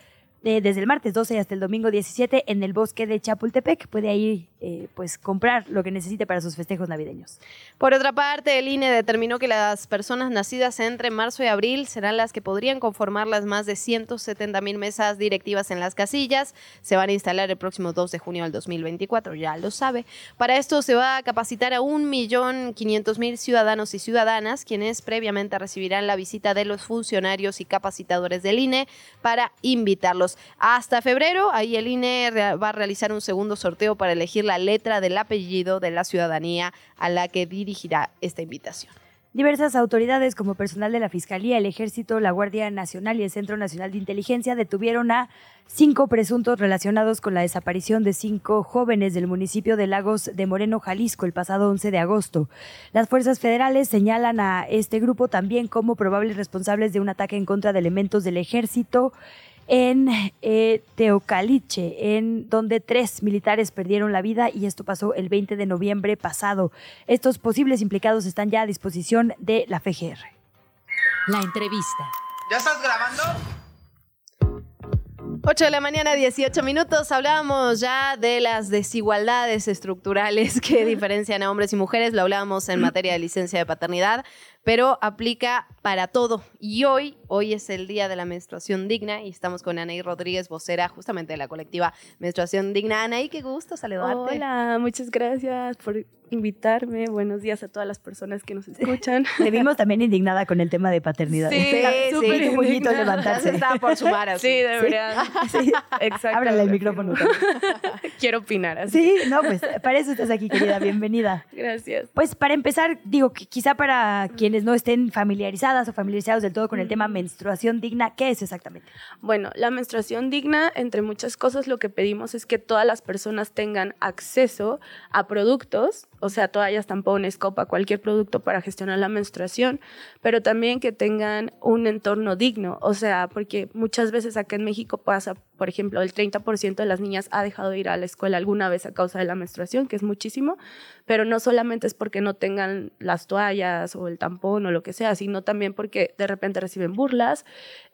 eh, desde el martes 12 hasta el domingo 17 en el bosque de Chapultepec. Puede ahí eh, pues comprar lo que necesite para sus festejos navideños. Por otra parte, el INE determinó que las personas nacidas entre marzo y abril serán las que podrían conformar las más de 170 mil mesas directivas en las casillas. Se van a instalar el próximo 2 de junio del 2024, ya lo sabe. Para esto se va a capacitar a 1.500.000 ciudadanos y ciudadanas, quienes previamente recibirán la visita de los funcionarios y capacitadores del INE para invitarlos. Hasta febrero, ahí el INE va a realizar un segundo sorteo para elegir la letra del apellido de la ciudadanía a la que dirigirá esta invitación. Diversas autoridades como personal de la Fiscalía, el Ejército, la Guardia Nacional y el Centro Nacional de Inteligencia detuvieron a cinco presuntos relacionados con la desaparición de cinco jóvenes del municipio de Lagos de Moreno, Jalisco, el pasado 11 de agosto. Las fuerzas federales señalan a este grupo también como probables responsables de un ataque en contra de elementos del Ejército en eh, Teocaliche, en donde tres militares perdieron la vida y esto pasó el 20 de noviembre pasado. Estos posibles implicados están ya a disposición de la FGR. La entrevista. ¿Ya estás grabando? 8 de la mañana, 18 minutos. Hablábamos ya de las desigualdades estructurales que [LAUGHS] diferencian a hombres y mujeres. Lo hablábamos en materia de licencia de paternidad, pero aplica para todo. Y hoy, hoy es el día de la menstruación digna y estamos con Anaí Rodríguez, vocera justamente de la colectiva Menstruación Digna. Anaí, qué gusto saludarte. Hola, muchas gracias por invitarme. Buenos días a todas las personas que nos escuchan. [LAUGHS] Te vimos también indignada con el tema de paternidad. Sí, sí, súper sí. bonito levantarse. Estaba por sumar así. Sí, deberían. Sí. [LAUGHS] Exacto. Ábrale el micrófono. [LAUGHS] Quiero opinar así. Sí, no, pues para eso estás aquí, querida. Bienvenida. Gracias. Pues para empezar, digo que quizá para quienes no estén familiarizadas o familiarizados del todo con el tema menstruación digna, ¿qué es exactamente? Bueno, la menstruación digna, entre muchas cosas, lo que pedimos es que todas las personas tengan acceso a productos, o sea, toallas, tampones, copa, cualquier producto para gestionar la menstruación, pero también que tengan un entorno digno, o sea, porque muchas veces acá en México pasa, por ejemplo, el 30% de las niñas ha dejado de ir a la escuela alguna vez a causa de la menstruación, que es muchísimo, pero no solamente es porque no tengan las toallas o el tampón o lo que sea, sino también porque de repente reciben burlas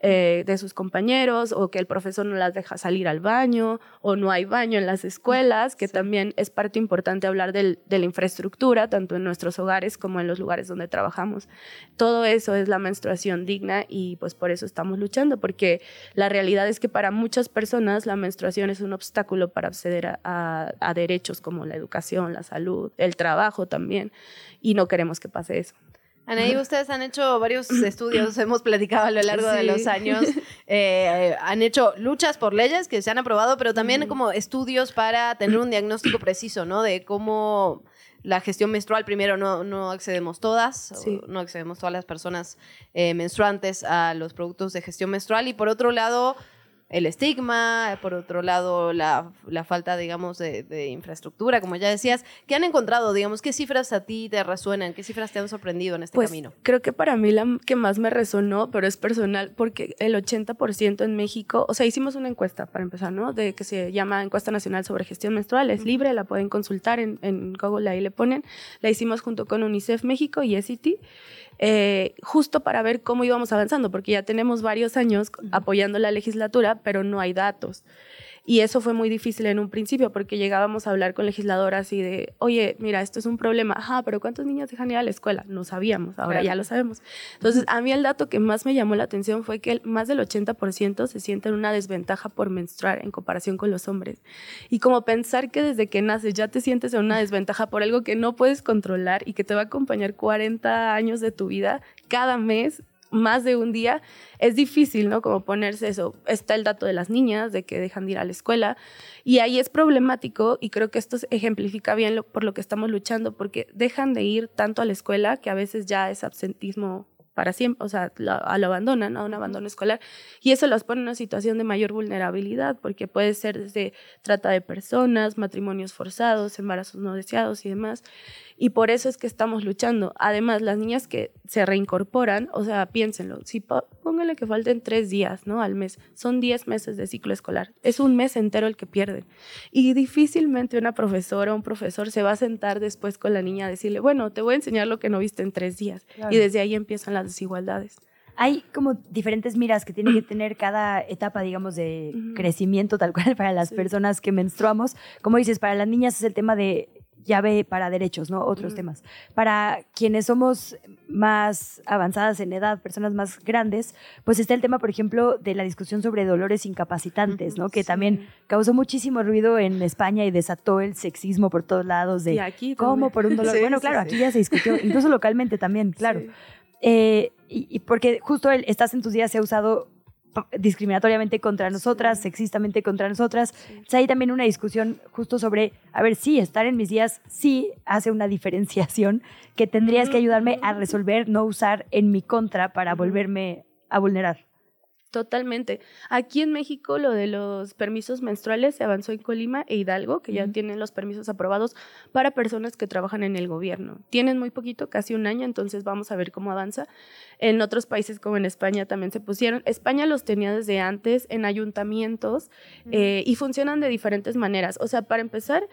eh, de sus compañeros o que el profesor no las deja salir al baño o no hay baño en las escuelas, que también es parte importante hablar del- de la infraestructura, tanto en nuestros hogares como en los lugares donde trabajamos. Todo eso es la menstruación digna y pues por eso estamos luchando, porque la realidad es que para muchas personas la menstruación es un obstáculo para acceder a, a- a derechos como la educación, la salud, el trabajo también, y no queremos que pase eso. Anaí, ustedes han hecho varios estudios, hemos platicado a lo largo de los años, eh, han hecho luchas por leyes que se han aprobado, pero también como estudios para tener un diagnóstico preciso, ¿no? De cómo la gestión menstrual, primero no, no accedemos todas, Sí. no accedemos todas las personas eh, menstruantes a los productos de gestión menstrual y por otro lado el estigma, por otro lado la, la falta, digamos, de, de infraestructura, como ya decías. ¿Qué han encontrado, digamos, qué cifras a ti te resuenan, qué cifras te han sorprendido en este Pues camino? creo que para mí la que más me resonó, pero es personal, porque el 80% en México, o sea, hicimos una encuesta para empezar, ¿no? De que se llama Encuesta Nacional sobre Gestión Menstrual, es libre, la pueden consultar en, en Google, ahí le ponen. La hicimos junto con UNICEF México y SIT, eh, justo para ver cómo íbamos avanzando, porque ya tenemos varios años apoyando la legislatura, pero no hay datos. Y eso fue muy difícil en un principio porque llegábamos a hablar con legisladoras y de, oye, mira, esto es un problema. Ajá, pero ¿cuántos niños dejan ir a la escuela? No sabíamos, ahora Claro. ya lo sabemos. Entonces, a mí el dato que más me llamó la atención fue que más del 80% se sienten una desventaja por menstruar en comparación con los hombres. Y como pensar que desde que naces ya te sientes en una [LAUGHS] desventaja por algo que no puedes controlar y que te va a acompañar 40 años de tu vida cada mes más de un día, es difícil, ¿no? Como ponerse eso. Está el dato de las niñas, de que dejan de ir a la escuela, y ahí es problemático, y creo que esto ejemplifica bien por lo que estamos luchando, porque dejan de ir tanto a la escuela que a veces ya es absentismo para siempre, o sea, lo, a- lo abandonan, a un abandono escolar, y eso los pone en una situación de mayor vulnerabilidad, porque puede ser desde trata de personas, matrimonios forzados, embarazos no deseados y demás, y por eso es que estamos luchando. Además, las niñas que se reincorporan, o sea, piénsenlo, si póngale que falten tres días, ¿no? Al mes, son diez meses de ciclo escolar, es un mes entero el que pierden. Y difícilmente una profesora o un profesor se va a sentar después con la niña a decirle, bueno, te voy a enseñar lo que no viste en tres días. Claro. Y desde ahí empiezan las desigualdades. Hay como diferentes miras que tiene que tener cada etapa, digamos, de crecimiento tal cual para las personas que menstruamos. Como dices, para las niñas es el tema de llave para derechos, ¿no? Otros temas. Para quienes somos más avanzadas en edad, personas más grandes, pues está el tema, por ejemplo, de la discusión sobre dolores incapacitantes, ¿no? Que también causó muchísimo ruido en España y desató el sexismo por todos lados de Y aquí cómo por un dolor. [LAUGHS] Sí, bueno, sí, claro, sí. aquí ya se discutió, incluso localmente también, [LAUGHS] claro. Eh, y, y porque justo el estás en tus días se ha usado discriminatoriamente contra nosotras, sexistamente contra nosotras. Entonces, hay también una discusión justo sobre, a ver, sí, estar en mis días sí hace una [LAUGHS] diferenciación que tendrías que ayudarme a resolver, no usar en mi contra para volverme a vulnerar. Totalmente. Aquí en México lo de los permisos menstruales se avanzó en Colima e Hidalgo, que ya tienen los permisos aprobados para personas que trabajan en el gobierno. Tienen muy poquito, casi un año, entonces vamos a ver cómo avanza. En otros países como en España también se pusieron. España los tenía desde antes en ayuntamientos eh, y funcionan de diferentes maneras. O sea, para empezar,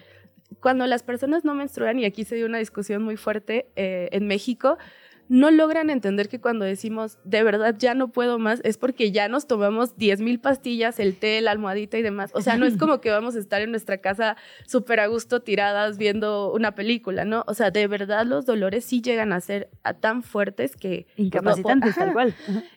cuando las personas no menstruan, y aquí se dio una discusión muy fuerte eh, en México, no logran entender que cuando decimos de verdad ya no puedo más es porque ya nos tomamos 10 mil pastillas, el té, la almohadita y demás. O sea, no es [LAUGHS] como que vamos a estar en nuestra casa súper a gusto tiradas viendo una película, ¿no? O sea, de verdad los dolores sí llegan a ser a tan fuertes que... no Incapacitantes, tal Ajá. cual.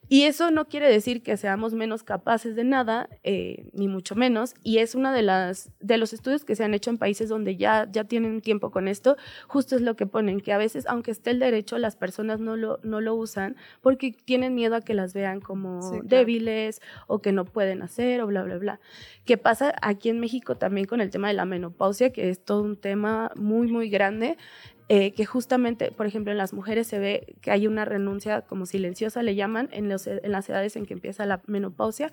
Y eso no quiere decir que seamos menos capaces de nada, eh, ni mucho menos. Y es uno de, las, de los estudios que se han hecho en países donde ya, ya tienen tiempo con esto. Justo es lo que ponen, que a veces, aunque esté el derecho, las personas no lo, no lo usan porque tienen miedo a que las vean como Sí, claro. débiles o que no pueden hacer o bla, bla, bla. ¿Qué pasa aquí en México también con el tema de la menopausia, que es todo un tema muy, muy grande? eh, que justamente, por ejemplo, en las mujeres se ve que hay una renuncia como silenciosa, le llaman, en, los- en las edades en que empieza la menopausia,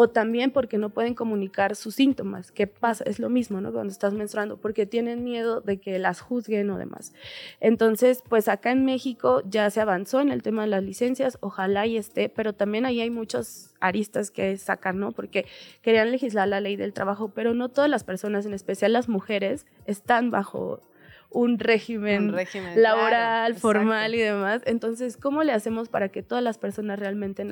o también porque no pueden comunicar sus síntomas. ¿Qué pasa? Es lo mismo, ¿no? Cuando estás menstruando, porque tienen miedo de que las juzguen o demás. Entonces, pues acá en México ya se avanzó en el tema de las licencias, ojalá y esté, pero también ahí hay muchos aristas que sacar, ¿no? Porque querían legislar la ley del trabajo, pero no todas las personas, en especial las mujeres, están bajo un régimen, Un régimen, laboral, claro, formal y demás. Entonces, ¿cómo le hacemos para que todas las personas realmente,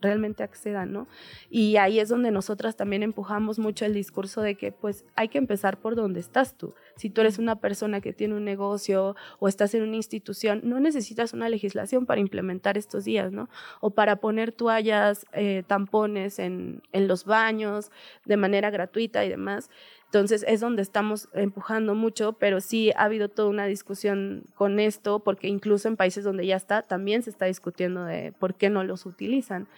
realmente accedan, no? Y ahí es donde nosotras también empujamos mucho el discurso de que, pues, hay que empezar por donde estás tú. Si tú eres una persona que tiene un negocio o estás en una institución, no necesitas una legislación para implementar estos días, ¿no? O para poner toallas, eh, tampones en, en los baños de manera gratuita y demás. Entonces es donde estamos empujando mucho, pero sí ha habido toda una discusión con esto, porque incluso en países donde ya está, también se está discutiendo de por qué no los utilizan.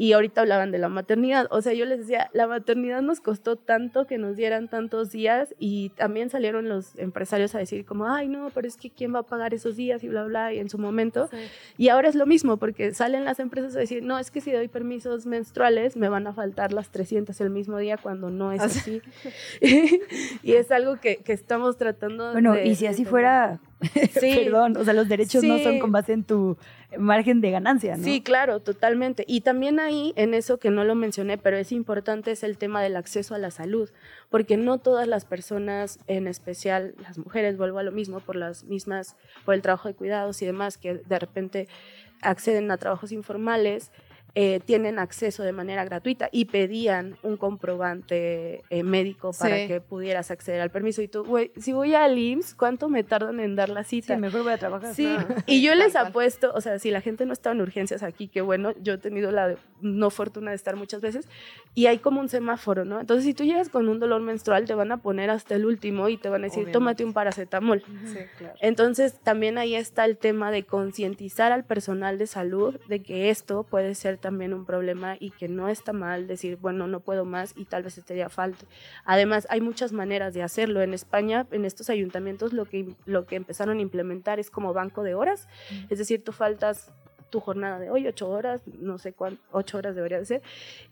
Y ahorita hablaban de la maternidad. O sea, yo les decía, la maternidad nos costó tanto que nos dieran tantos días y también salieron los empresarios a decir como, ay, no, pero es que quién va a pagar esos días y bla, bla, y en su momento. Y ahora es lo mismo, porque salen las empresas a decir, no, es que si doy permisos menstruales me van a faltar las 300 el mismo día cuando no es así. [LAUGHS] y es algo que, que estamos tratando Bueno, de- y si así fuera, [LAUGHS] Sí. perdón, o sea, los derechos no son con base en tu margen de ganancia, ¿no? Sí, claro, totalmente. Y también ahí, en eso que no lo mencioné, pero es importante, es el tema del acceso a la salud, porque no todas las personas, en especial las mujeres, vuelvo a lo mismo, por las mismas, por el trabajo de cuidados y demás, que de repente acceden a trabajos informales, eh, tienen acceso de manera gratuita y pedían un comprobante eh, médico para Sí. que pudieras acceder al permiso. Y tú, güey, si voy al IMSS, ¿cuánto me tardan en dar la cita? Sí, mejor voy a trabajar. Sí, claro. y yo les apuesto, o sea, si la gente no está en urgencias aquí, que bueno, yo he tenido la no fortuna de estar muchas veces, y hay como un semáforo, ¿no? Entonces, si tú llegas con un dolor menstrual, te van a poner hasta el último y te van a decir, Obviamente. tómate un paracetamol. Sí, claro. Entonces, también ahí está el tema de concientizar al personal de salud de que esto puede ser también un problema y que no está mal decir, bueno, no puedo más y tal vez este día falte. Además, hay muchas maneras de hacerlo. En España, en estos ayuntamientos, lo que, lo que empezaron a implementar es como banco de horas. Es decir, tú faltas tu jornada de hoy, ocho horas, no sé cuánto, ocho horas debería de ser,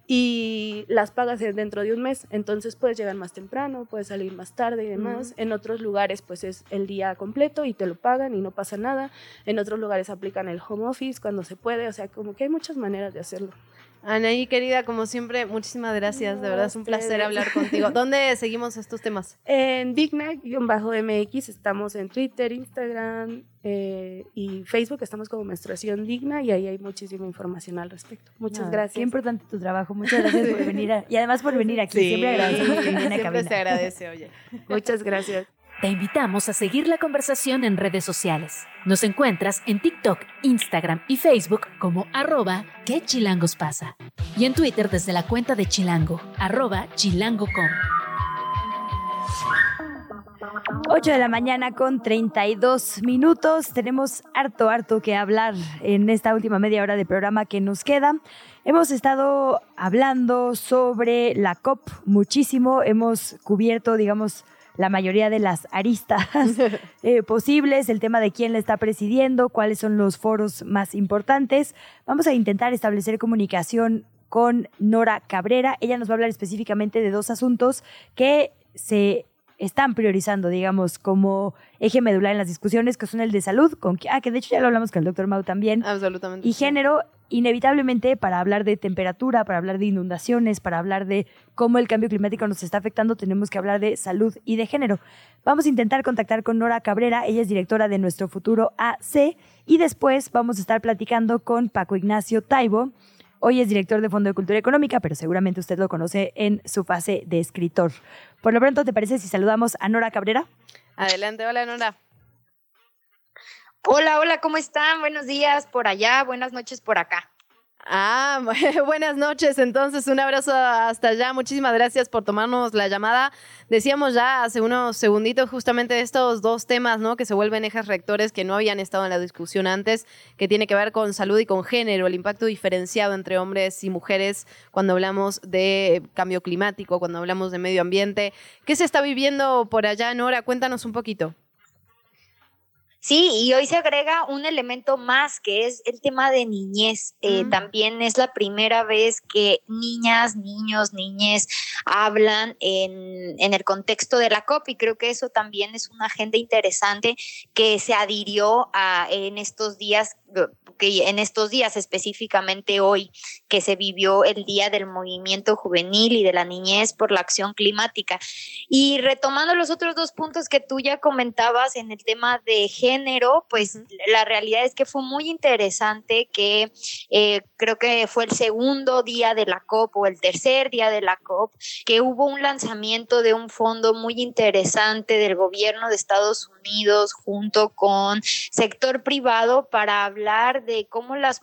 y las pagas en- dentro de un mes. Entonces puedes llegar más temprano, puedes salir más tarde y demás. En otros lugares, pues es el día completo y te lo pagan y no pasa nada. En otros lugares aplican el home office cuando se puede, o sea, como que hay muchas maneras de hacerlo. Anaí, querida, como siempre, muchísimas gracias. de verdad es un placer hablar contigo. [LAUGHS] ¿Dónde seguimos estos temas? En Digna-MX estamos en Twitter, Instagram eh, y Facebook. Estamos como Menstruación Digna y ahí hay muchísima información al respecto. Muchas gracias. Qué importante tu trabajo. Muchas gracias por venir. a- y además por venir aquí. Sí, Siempre agradecemos que [LAUGHS] siempre cabina. se agradece, oye. Muchas gracias. Te invitamos a seguir la conversación en redes sociales. Nos encuentras en TikTok, Instagram y Facebook como arroba que pasa. Y en Twitter desde la cuenta de Chilango, arroba chilango.com. 8 de la mañana con 32 minutos. Tenemos harto, harto que hablar en esta última media hora de programa que nos queda. Hemos estado hablando sobre la COP muchísimo. Hemos cubierto, digamos, la mayoría de las aristas [LAUGHS] eh, posibles, el tema de quién la está presidiendo, cuáles son los foros más importantes. Vamos a intentar establecer comunicación con Nora Cabrera. Ella nos va a hablar específicamente de dos asuntos que se están priorizando, digamos, como eje medular en las discusiones, que son el de salud, con, que- ah, que de hecho ya lo hablamos con el doctor Mau también, Absolutamente. y género, inevitablemente para hablar de temperatura, para hablar de inundaciones, para hablar de cómo el cambio climático nos está afectando, tenemos que hablar de salud y de género. Vamos a intentar contactar con Nora Cabrera, ella es directora de Nuestro Futuro AC, y después vamos a estar platicando con Paco Ignacio Taibo. Hoy es director de Fondo de Cultura Económica, pero seguramente usted lo conoce en su fase de escritor. Por lo pronto, ¿te parece si saludamos a Nora Cabrera? Adelante, hola Nora. Hola, hola, ¿cómo están? Buenos días por allá, buenas noches por acá. Ah, [LAUGHS] buenas noches. Entonces, un abrazo hasta allá. Muchísimas gracias por tomarnos la llamada. Decíamos ya hace unos segunditos justamente estos dos temas, ¿no? Que se vuelven ejes rectores que no habían estado en la discusión antes, que tiene que ver con salud y con género, el impacto diferenciado entre hombres y mujeres cuando hablamos de cambio climático, cuando hablamos de medio ambiente. ¿Qué se está viviendo por allá, Nora? Cuéntanos un poquito. Sí, y hoy se agrega un elemento más que es el tema de niñez. Eh, También es la primera vez que niñas, niños, niñes hablan en, en el contexto de la COP y creo que eso también es una agenda interesante que se adhirió a, en estos días que en estos días específicamente hoy que se vivió el día del movimiento juvenil y de la niñez por la acción climática y retomando los otros dos puntos que tú ya comentabas en el tema de género, pues la realidad es que fue muy interesante que eh, creo que fue el segundo día de la COP o el tercer día de la COP, que hubo un lanzamiento de un fondo muy interesante del gobierno de Estados Unidos junto con sector privado para hablar de cómo las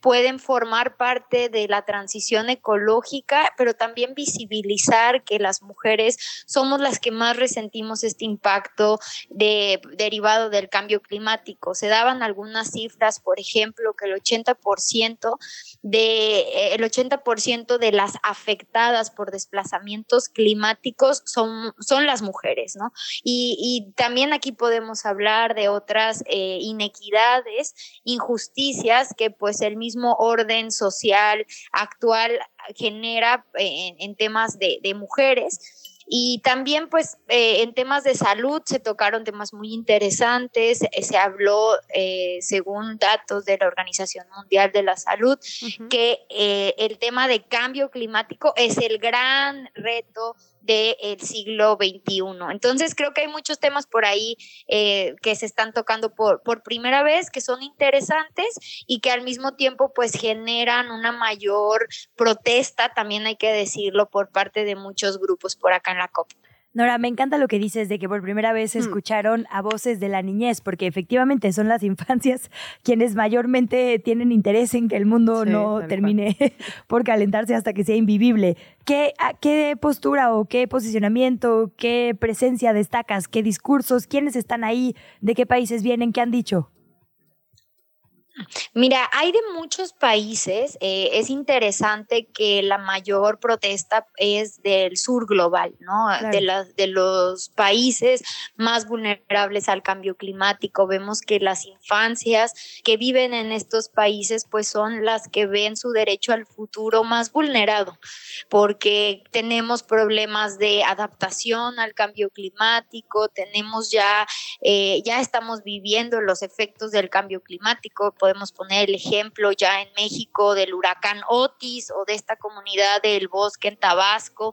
pueden formar parte de la transición ecológica, pero también visibilizar que las mujeres somos las que más resentimos este impacto de, derivado del cambio climático. Se daban algunas cifras, por ejemplo, que el 80% de, eh, el 80% de las afectadas por desplazamientos climáticos son, son las mujeres, ¿no? Y, y también aquí podemos hablar de otras eh, inequidades, injusticias que pues el mismo orden social actual genera eh, en, en temas de, de mujeres. Y también, pues, eh, en temas de salud se tocaron temas muy interesantes. Eh, se habló, eh, según datos de la Organización Mundial de la Salud, que el tema de cambio climático es el gran reto del siglo XXI. Entonces, creo que hay muchos temas por ahí eh, que se están tocando por, por primera vez, que son interesantes y que al mismo tiempo, pues, generan una mayor protesta, también hay que decirlo, por parte de muchos grupos por acá en la COP. Nora, me encanta lo que dices de que por primera vez Mm. escucharon a voces de la niñez, porque efectivamente son las infancias [LAUGHS] quienes mayormente tienen interés en que el mundo Sí, no termine [LAUGHS] por calentarse hasta que sea invivible. ¿Qué, a- ¿Qué postura o qué posicionamiento, qué presencia destacas? ¿Qué discursos? ¿Quiénes están ahí? ¿De qué países vienen? ¿Qué han dicho? Mira, hay de muchos países. eh, es interesante que la mayor protesta es del sur global, ¿no? Claro. De, las- de los países más vulnerables al cambio climático. Vemos que las infancias que viven en estos países, pues son las que ven su derecho al futuro más vulnerado, porque tenemos problemas de adaptación al cambio climático, tenemos ya, eh, ya estamos viviendo los efectos del cambio climático. Podemos poner el ejemplo ya en México del huracán Otis o de esta comunidad del bosque en Tabasco,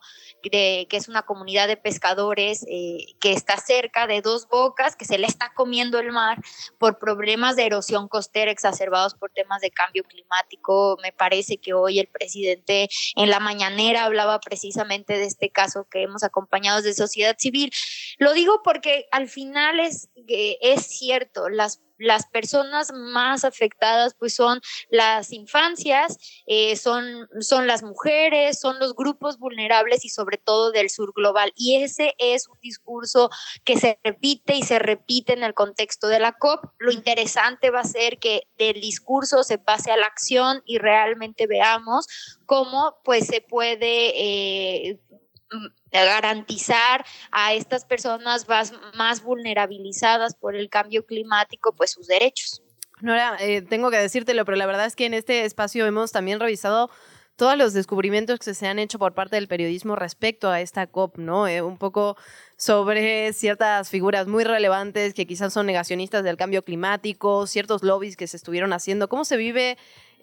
de- que es una comunidad de pescadores eh, que está cerca de dos bocas, que se le está comiendo el mar por problemas de erosión costera exacerbados por temas de cambio climático. Me parece que hoy el presidente en la mañanera hablaba precisamente de este caso que hemos acompañado de sociedad civil. Lo digo porque al final es, eh, es cierto, las las personas más afectadas pues son las infancias, eh, son, son las mujeres, son los grupos vulnerables y sobre todo del sur global. Y ese es un discurso que se repite y se repite en el contexto de la COP. Lo interesante va a ser que del discurso se pase a la acción y realmente veamos cómo pues se puede... eh, garantizar a estas personas más, más vulnerabilizadas por el cambio climático pues sus derechos. Nora, eh, tengo que decírtelo, pero la verdad es que en este espacio hemos también revisado todos los descubrimientos que se han hecho por parte del periodismo respecto a esta COP, ¿no? Eh, un poco sobre ciertas figuras muy relevantes que quizás son negacionistas del cambio climático, ciertos lobbies que se estuvieron haciendo. ¿Cómo se vive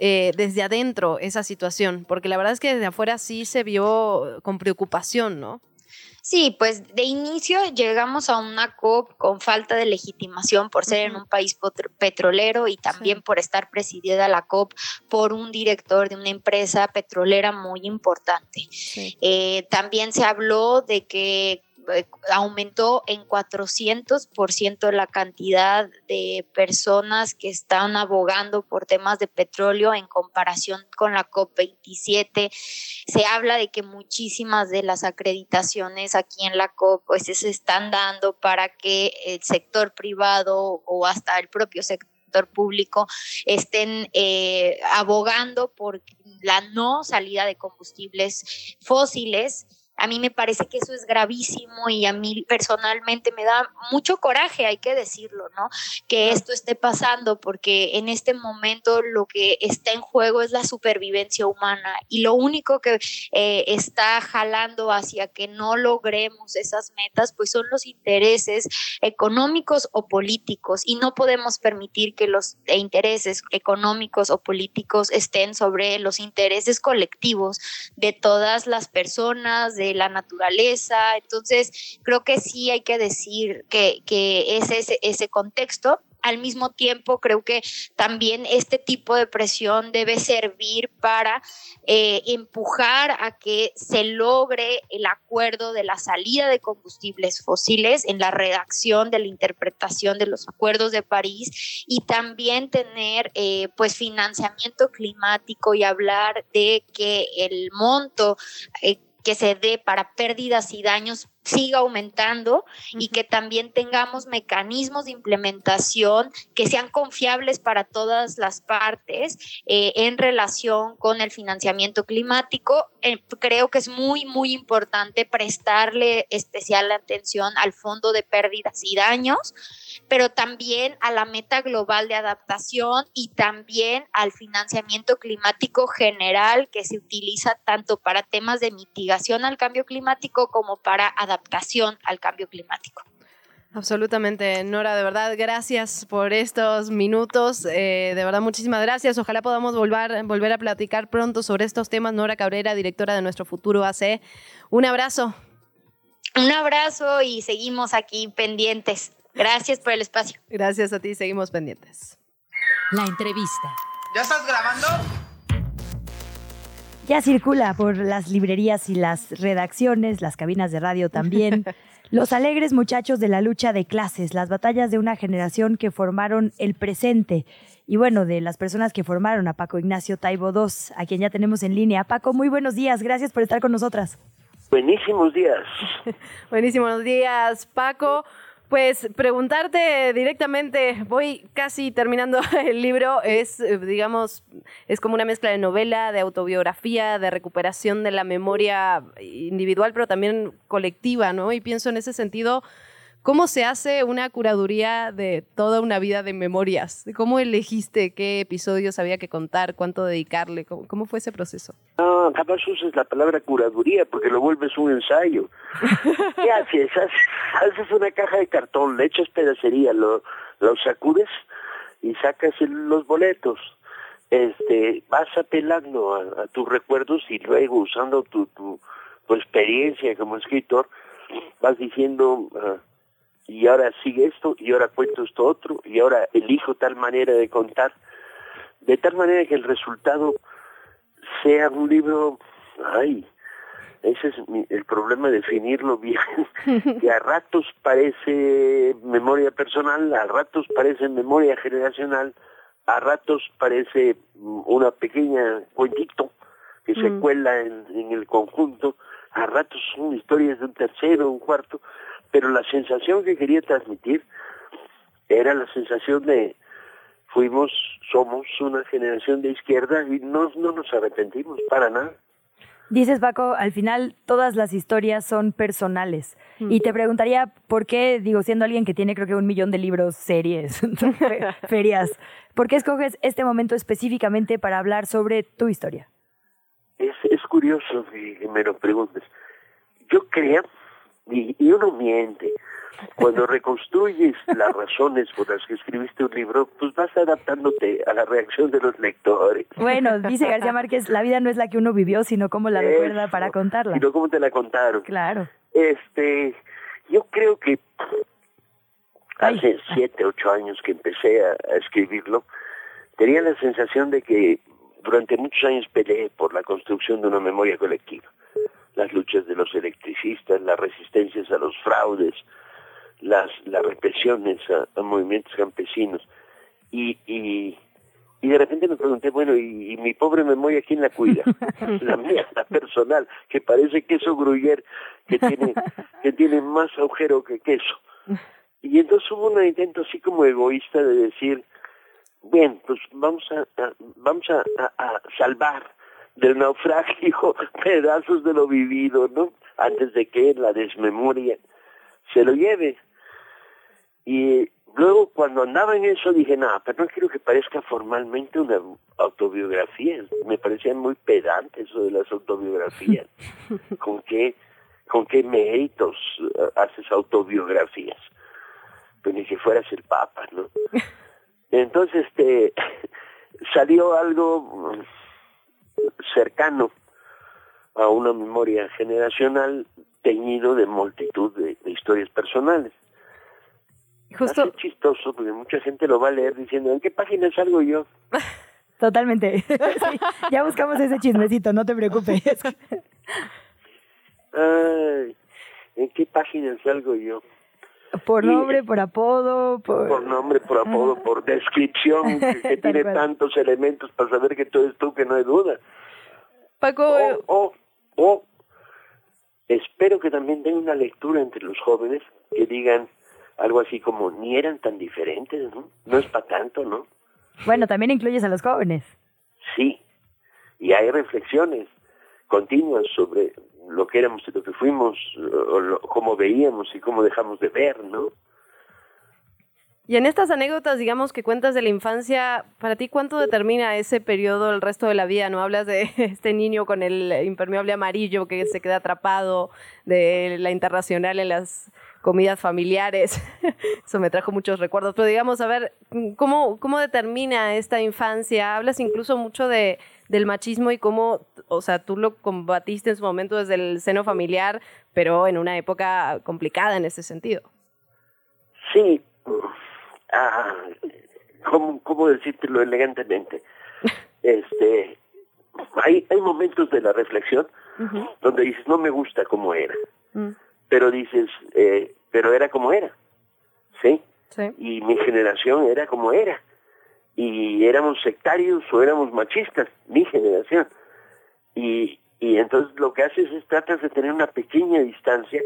eh, desde adentro esa situación? Porque la verdad es que desde afuera sí se vio con preocupación, ¿no? Sí, pues de inicio llegamos a una COP con falta de legitimación por ser en un país petrolero y también por estar presidida la COP por un director de una empresa petrolera muy importante. Eh, también se habló de que aumentó en 400% la cantidad de personas que están abogando por temas de petróleo en comparación con la COP27. Se habla de que muchísimas de las acreditaciones aquí en la COP pues se están dando para que el sector privado o hasta el propio sector público estén eh, abogando por la no salida de combustibles fósiles. A mí me parece que eso es gravísimo y a mí personalmente me da mucho coraje, hay que decirlo, ¿no? Que esto esté pasando porque en este momento lo que está en juego es la supervivencia humana y lo único que eh, está jalando hacia que no logremos esas metas, pues son los intereses económicos o políticos y no podemos permitir que los intereses económicos o políticos estén sobre los intereses colectivos de todas las personas, de la naturaleza. Entonces, creo que sí hay que decir que, que es ese, ese contexto. al mismo tiempo creo que también este tipo de presión debe servir para eh, empujar a que se logre el acuerdo de la salida de combustibles fósiles en la redacción de la interpretación de los acuerdos de París y también tener eh, pues financiamiento climático y hablar de que el monto eh, que se dé para pérdidas y daños siga aumentando y que también tengamos mecanismos de implementación que sean confiables para todas las partes eh, en relación con el financiamiento climático. Eh, creo que es muy, muy importante prestarle especial atención al fondo de pérdidas y daños, pero también a la meta global de adaptación y también al financiamiento climático general que se utiliza tanto para temas de mitigación al cambio climático como para adaptación adaptación al cambio climático. Absolutamente, Nora, de verdad, gracias por estos minutos. Eh, de verdad, muchísimas gracias. Ojalá podamos volver, volver a platicar pronto sobre estos temas. Nora Cabrera, directora de Nuestro Futuro AC. Un abrazo. Un abrazo y seguimos aquí pendientes. Gracias por el espacio. Gracias a ti, seguimos pendientes. La entrevista. ¿Ya estás grabando? Ya circula por las librerías y las redacciones, las cabinas de radio también. [LAUGHS] Los alegres muchachos de la lucha de clases, las batallas de una generación que formaron el presente. Y bueno, de las personas que formaron a Paco Ignacio Taibo II, a quien ya tenemos en línea. Paco, muy buenos días. Gracias por estar con nosotras. Buenísimos días. [LAUGHS] Buenísimos días, Paco. Pues preguntarte directamente, voy casi terminando [LAUGHS] el libro, es, digamos, es como una mezcla de novela, de autobiografía, de recuperación de la memoria individual, pero también colectiva, ¿no? Y pienso en ese sentido, ¿Cómo se hace una curaduría de toda una vida de memorias? ¿Cómo elegiste qué episodios había que contar, cuánto dedicarle? ¿Cómo, fue ese proceso? No, capaz usas la palabra curaduría porque lo vuelves un ensayo. [LAUGHS] ¿Qué haces? Haces una caja de cartón, le echas pedacería, lo, lo sacudes y sacas los boletos. Este, vas apelando a, tus recuerdos y luego usando tu, tu, experiencia como escritor, vas diciendo... Ah, y ahora sigue esto, y ahora cuento esto otro, y ahora elijo tal manera de contar, de tal manera que el resultado sea un libro, ay, ese es el problema, definirlo bien, [LAUGHS] que a ratos parece memoria personal, a ratos parece memoria generacional, a ratos parece una pequeña cuentito que se mm. cuela en, en el conjunto, a ratos son historias de un tercero, un cuarto, pero la sensación que quería transmitir era la sensación de fuimos, somos una generación de izquierda y no, no nos arrepentimos para nada. Dices, Paco, al final todas las historias son personales. Y te preguntaría por qué, digo, siendo alguien que tiene creo que un millón de libros, series, [LAUGHS] ferias, ¿por qué escoges este momento específicamente para hablar sobre tu historia? Es, es curioso que me lo preguntes. Yo creo y, uno miente. Cuando reconstruyes [LAUGHS] las razones por las que escribiste un libro, pues vas adaptándote a la reacción de los lectores. Bueno, dice García [LAUGHS] Márquez, la vida no es la que uno vivió, sino cómo la recuerda para contarla. Sino cómo te la contaron. Claro. Este, yo creo que hace siete, ocho años que empecé a, a escribirlo, tenía la sensación de que durante muchos años peleé por la construcción de una memoria colectiva las luchas de los electricistas, las resistencias a los fraudes, las, las represiones a, movimientos campesinos. Y, y, y, de repente me pregunté, bueno, ¿y, mi pobre memoria quién la cuida? [LAUGHS] la mía, la personal, que parece queso gruyer, que tiene, que tiene más agujero que queso. Y entonces hubo un intento así como egoísta de decir, bien, pues vamos a, vamos a, a salvar del naufragio, [LAUGHS] pedazos de lo vivido, ¿no? Antes de que la desmemoria se lo lleve. Y luego cuando andaba en eso dije, nada, pero no quiero que parezca formalmente una autobiografía. Me parecían muy pedantes eso de las autobiografías. [LAUGHS] ¿Con qué, con qué méritos eh, haces autobiografías? Pues ni que fueras el Papa, ¿no? [LAUGHS] Entonces, este, salió algo cercano a una memoria generacional teñido de multitud de, historias personales. Justo. Es chistoso porque mucha gente lo va a leer diciendo, ¿en qué página salgo yo? [LAUGHS] Totalmente. [LAUGHS] Sí, ya buscamos ese chismecito, no te preocupes. [LAUGHS] Ay, ¿en qué página salgo yo? Por Y- nombre, por apodo, por... Por nombre, por apodo, por descripción, [LAUGHS] que, tiene cual. tantos elementos para saber que tú eres tú, que no hay duda. Paco, O, o, o, espero que también tenga una lectura entre los jóvenes que digan algo así como, ni eran tan diferentes, ¿no? No es para tanto, ¿no? Bueno, también incluyes a los jóvenes. Sí, y hay reflexiones continuas sobre lo que éramos y lo que fuimos, o lo- cómo veíamos y cómo dejamos de ver, ¿no? Y en estas anécdotas, digamos, que cuentas de la infancia, para ti, ¿cuánto determina ese periodo el resto de la vida? ¿No hablas de [LAUGHS] este niño con el impermeable amarillo que se queda atrapado, de la internacional en las comidas familiares? [LAUGHS] Eso me trajo muchos recuerdos. Pero digamos, a ver, ¿cómo, cómo determina esta infancia? Hablas incluso mucho de, del machismo y cómo, o sea, tú lo combatiste en su momento desde el seno familiar, pero en una época complicada en ese sentido. Sí, ah, ¿cómo, ¿cómo decírtelo elegantemente? [LAUGHS] Este, hay, hay momentos de la reflexión donde dices, no me gusta como era, pero dices, eh, pero era como era, ¿sí? Sí. Y mi generación era como era, y éramos sectarios o éramos machistas, mi generación. Y, y entonces lo que haces es tratas de tener una pequeña distancia,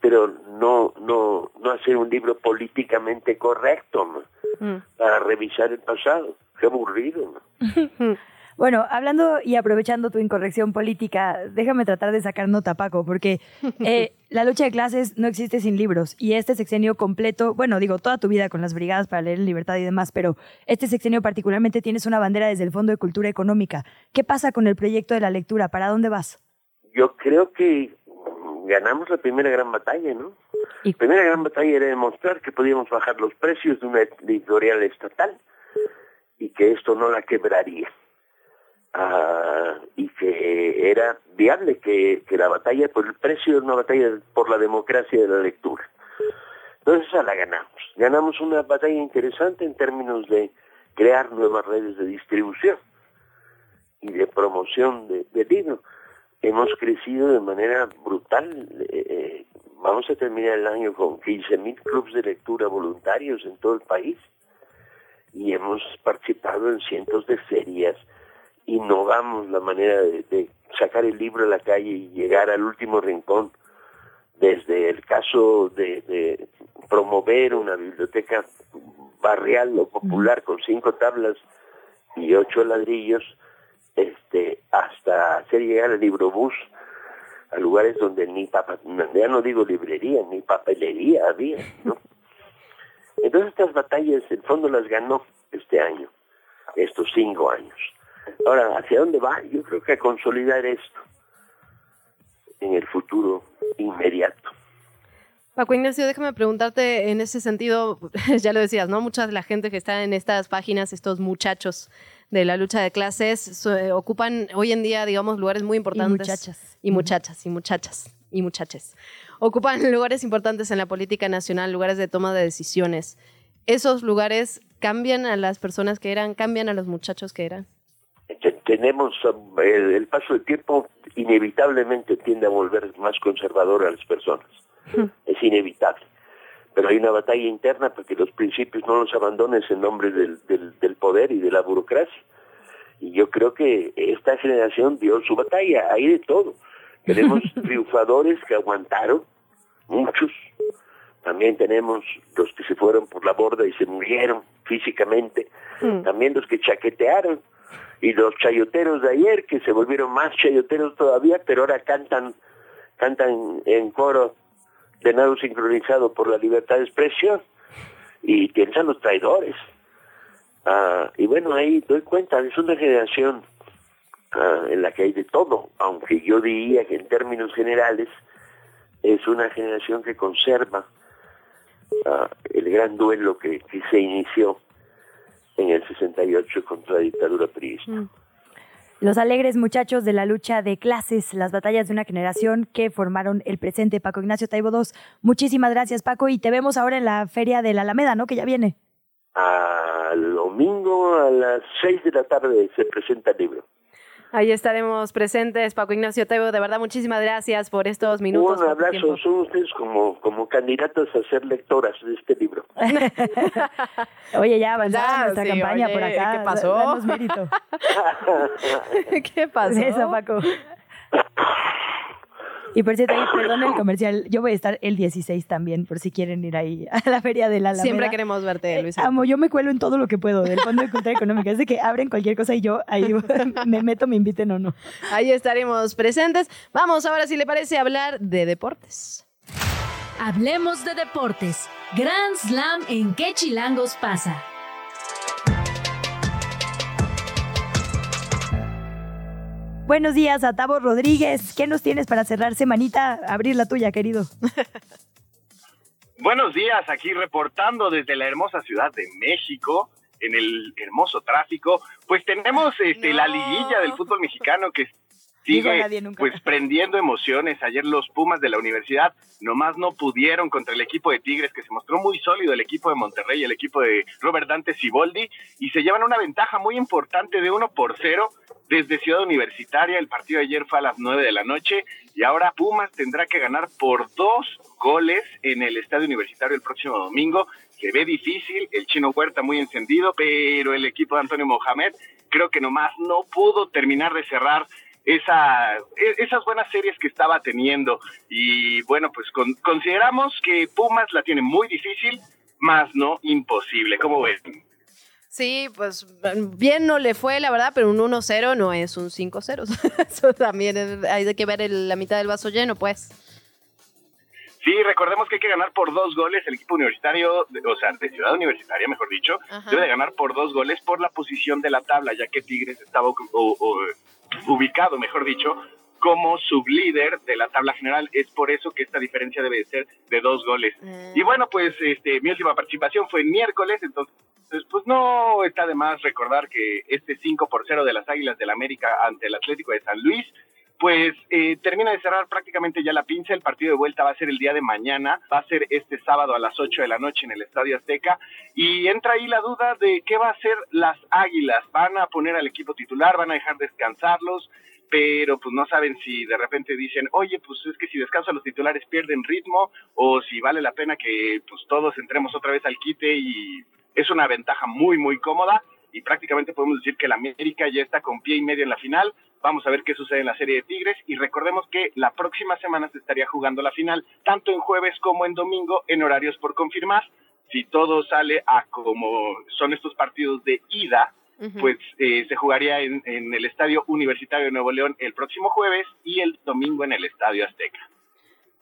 pero no, no, no hacer un libro políticamente correcto, ¿no? Para revisar el pasado. Qué aburrido, ¿no? [LAUGHS] Bueno, hablando y aprovechando tu incorrección política, déjame tratar de sacar nota, Paco, porque [LAUGHS] eh, la lucha de clases no existe sin libros y este sexenio completo, bueno, digo, toda tu vida con las brigadas para leer en libertad y demás, pero este sexenio particularmente tienes una bandera desde el Fondo de Cultura Económica. ¿Qué pasa con el proyecto de la lectura? ¿Para dónde vas? Yo creo que ganamos la primera gran batalla, ¿no? La primera gran batalla era demostrar que podíamos bajar los precios de una editorial estatal y que esto no la quebraría. Ah, y que era viable que, que la batalla por el precio era una batalla por la democracia de la lectura. Entonces esa la ganamos. Ganamos una batalla interesante en términos de crear nuevas redes de distribución y de promoción de, del libro. Hemos crecido de manera brutal. eh, eh, vamos a terminar el año con 15.000 clubes de lectura voluntarios en todo el país y hemos participado en cientos de ferias. Innovamos la manera de, de sacar el libro a la calle y llegar al último rincón desde el caso de, de promover una biblioteca barrial o popular con cinco tablas y ocho ladrillos, este, hasta hacer llegar el librobús a lugares donde ni papa, ya no digo librería, ni papelería había, ¿no? [LAUGHS] Entonces estas batallas, el fondo las ganó este año, estos cinco años. Ahora, ¿hacia dónde va? Yo creo que a consolidar esto en el futuro inmediato. Paco Ignacio, déjame preguntarte en ese sentido, [LAUGHS] ya lo decías, ¿no? Mucha de la gente que está en estas páginas, estos muchachos de la lucha de clases, so- eh, ocupan hoy en día, digamos, lugares muy importantes. muchachas. Y muchachas, y muchachas, y muchaches. Ocupan [LAUGHS] lugares importantes en la política nacional, lugares de toma de decisiones. ¿Esos lugares cambian a las personas que eran, cambian a los muchachos que eran? Te- tenemos um, el, el paso del tiempo inevitablemente tiende a volver más conservador a las personas. Es inevitable. Pero hay una batalla interna porque los principios no los abandones en nombre del, del, del poder y de la burocracia. Y yo creo que esta generación dio su batalla hay de todo. [LAUGHS] Tenemos triunfadores que aguantaron muchos. También tenemos los que se fueron por la borda y se murieron físicamente. También los que chaquetearon y los chayoteros de ayer que se volvieron más chayoteros todavía pero ahora cantan cantan en coro de nado sincronizado por la libertad de expresión y piensan los traidores. Ah, y bueno ahí doy cuenta es una generación ah, en la que hay de todo aunque yo diría que en términos generales es una generación que conserva ah, el gran duelo que, que se inició en el 68 contra la dictadura priista. Los alegres muchachos de la lucha de clases, las batallas de una generación que formaron el presente. Paco Ignacio Taibo II, muchísimas gracias Paco y te vemos ahora en la Feria de la Alameda, ¿no? Que ya viene. Al domingo a las 6 de la tarde se presenta el libro. Ahí estaremos presentes, Paco Ignacio Tebo. De verdad, muchísimas gracias por estos minutos. Un abrazo, son ustedes como, como candidatos a ser lectoras de este libro. [LAUGHS] Oye, ya avanzada Ya, nuestra sí, campaña oye, por acá. ¿qué pasó? Danos mérito. [LAUGHS] ¿Qué [LAUGHS] pasó? Eso, Paco. Y por cierto, ahí, perdón el comercial, yo voy a estar el 16 también, por si quieren ir ahí a la feria de la Alameda. Siempre queremos verte, Luisa. Eh, Amo, yo me cuelo en todo lo que puedo del Fondo de Cultura Económica. Es de que abren cualquier cosa y yo ahí [LAUGHS] me meto, me inviten o no. Ahí estaremos presentes. Vamos ahora, si le parece, a hablar de deportes. Hablemos de deportes. Grand Slam en qué chilangos pasa. Buenos días a Tavo Rodríguez. ¿Qué nos tienes para cerrar semanita? Abrir la tuya, querido. [LAUGHS] Buenos días, aquí reportando desde la hermosa ciudad de México, en el hermoso tráfico. Pues tenemos este, la liguilla del fútbol mexicano que sigue nadie nunca. pues prendiendo emociones. Ayer los Pumas de la universidad nomás no pudieron contra el equipo de Tigres, que se mostró muy sólido el equipo de Monterrey, el equipo de Robert Dante Siboldi, y se llevan una ventaja muy importante de uno por cero desde Ciudad Universitaria. El partido de ayer fue a las nueve de la noche y ahora Pumas tendrá que ganar por dos goles en el Estadio Universitario el próximo domingo. Se ve difícil, el chino Huerta muy encendido, pero el equipo de Antonio Mohamed creo que nomás no pudo terminar de cerrar esa, e- esas buenas series que estaba teniendo. Y bueno, pues con- consideramos que Pumas la tiene muy difícil, más no imposible. ¿Cómo ven? Sí, pues bien no le fue, la verdad, pero un 1-0 no es un 5-0. [LAUGHS] Eso también es- hay que ver el- la mitad del vaso lleno, pues. Sí, recordemos que hay que ganar por dos goles. El equipo universitario, o sea, de Ciudad Universitaria, mejor dicho, Ajá. debe de ganar por dos goles por la posición de la tabla, ya que Tigres estaba o- o- ubicado, mejor dicho, como sublíder de la tabla general. Es por eso que esta diferencia debe de ser de dos goles. Y bueno, pues este, mi última participación fue el miércoles, entonces pues no está de más recordar que este 5 por 0 de las Águilas del América ante el Atlético de San Luis pues eh, termina de cerrar prácticamente ya la pinza. El partido de vuelta va a ser el día de mañana, va a ser este sábado a las 8 de la noche en el Estadio Azteca. Y entra ahí la duda de qué va a hacer las Águilas. ¿Van a poner al equipo titular? ¿Van a dejar descansarlos? Pero pues no saben si de repente dicen, oye, pues es que si descansan los titulares pierden ritmo, o si vale la pena que pues todos entremos otra vez al quite y es una ventaja muy, muy cómoda y prácticamente podemos decir que la América ya está con pie y medio en la final. Vamos a ver qué sucede en la serie de Tigres y recordemos que la próxima semana se estaría jugando la final, tanto en jueves como en domingo, en horarios por confirmar. Si todo sale a como son estos partidos de ida, pues eh, se jugaría en, en el Estadio Universitario de Nuevo León el próximo jueves y el domingo en el Estadio Azteca.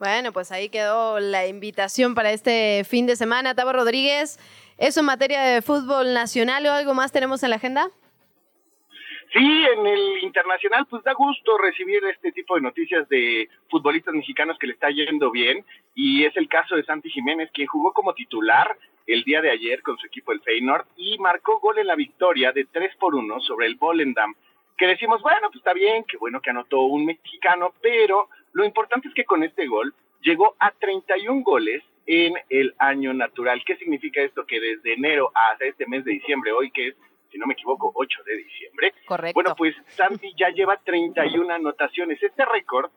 Bueno, pues ahí quedó la invitación para este fin de semana. Tavo Rodríguez, ¿eso en materia de fútbol nacional o algo más tenemos en la agenda? Sí, en el internacional, pues da gusto recibir este tipo de noticias de futbolistas mexicanos que le está yendo bien. Y es el caso de Santi Jiménez, quien jugó como titular el día de ayer con su equipo el Feyenoord y marcó gol en la victoria de 3 por 1 sobre el Volendam. Que decimos, bueno, pues está bien, qué bueno que anotó un mexicano, pero lo importante es que con este gol llegó a 31 goles en el año natural. ¿Qué significa esto? Que desde enero hasta este mes de diciembre, hoy que es si no me equivoco, 8 de diciembre. Correcto. Bueno, pues Santi ya lleva 31 anotaciones. Este récord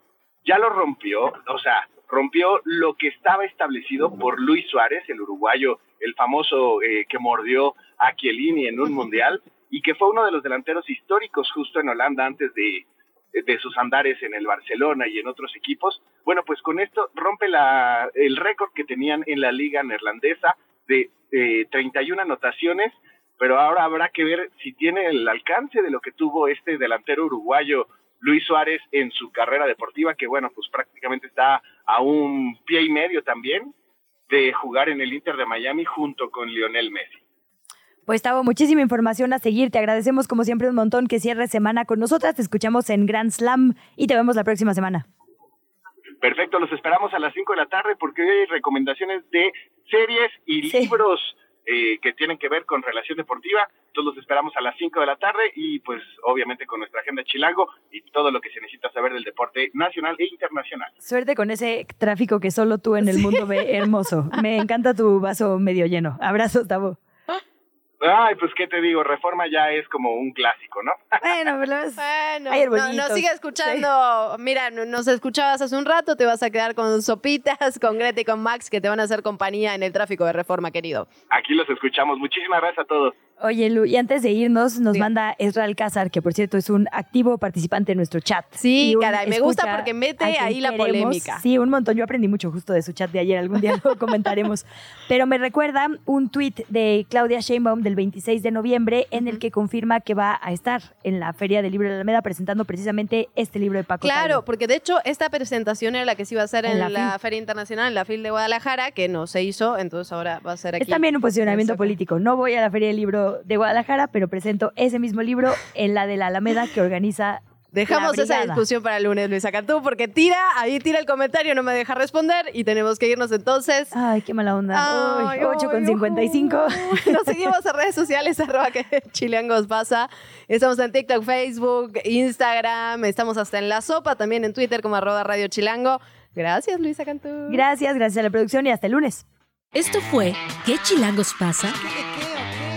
ya lo rompió, o sea, rompió lo que estaba establecido por Luis Suárez, el uruguayo, el famoso eh, que mordió a Chiellini en un mundial y que fue uno de los delanteros históricos justo en Holanda antes de, de sus andares en el Barcelona y en otros equipos. Bueno, pues con esto rompe la, el récord que tenían en la liga neerlandesa de eh, 31 anotaciones pero ahora habrá que ver si tiene el alcance de lo que tuvo este delantero uruguayo Luis Suárez en su carrera deportiva, que bueno, pues prácticamente está a un pie y medio también de jugar en el Inter de Miami junto con Lionel Messi. Pues Tavo, muchísima información a seguir. Te agradecemos como siempre un montón que cierres semana con nosotras. Te escuchamos en Grand Slam y te vemos la próxima semana. Perfecto, los esperamos a las 5 de la tarde porque hoy hay recomendaciones de series y libros eh, que tienen que ver con relación deportiva. Todos los esperamos a las 5 de la tarde y pues obviamente con nuestra agenda Chilango y todo lo que se necesita saber del deporte nacional e internacional. Suerte con ese tráfico que solo tú en el mundo ve hermoso. Me encanta tu vaso medio lleno. Abrazo, Tabo. Ay, pues qué te digo, Reforma ya es como un clásico, ¿no? Bueno, pero [LAUGHS] Bueno, no, arbolitos. no sigue escuchando. Mira, no- nos escuchabas hace un rato, te vas a quedar con sopitas, [LAUGHS] con Greta y con Max, que te van a hacer compañía en el tráfico de reforma, querido. Aquí los escuchamos. Muchísimas gracias a todos. Oye, Lu, y antes de irnos, nos manda Ezra Alcázar, que por cierto es un activo participante en nuestro chat. Sí, caray, me gusta porque mete ahí la polémica. Sí, un montón. Yo aprendí mucho justo de su chat de ayer, algún día lo [LAUGHS] comentaremos. Pero me recuerda un tuit de Claudia Sheinbaum del 26 de noviembre en el que confirma que va a estar en la Feria del Libro de la Alameda presentando precisamente este libro de Paco Claro, porque de hecho esta presentación era la que se iba a hacer en, En la. Feria Internacional, en la FIL de Guadalajara, que no se hizo, entonces ahora va a ser aquí. Es también un posicionamiento Exacto. político. No voy a la Feria del Libro de Guadalajara, pero presento ese mismo libro en la de la Alameda que organiza. Dejamos esa discusión para el lunes, Luisa Cantú, porque tira, ahí tira el comentario, no me deja responder y tenemos que irnos entonces. Ay, qué mala onda. Ay, Uy, 8 con ay, 55. Nos seguimos en redes sociales, [LAUGHS] arroba que chileangos pasa. Estamos en TikTok, Facebook, Instagram, estamos hasta en La Sopa, también en Twitter como arroba Radio Chilango. Gracias, Luisa Cantú. Gracias, gracias a la producción y hasta el lunes. Esto fue ¿Qué chilangos pasa?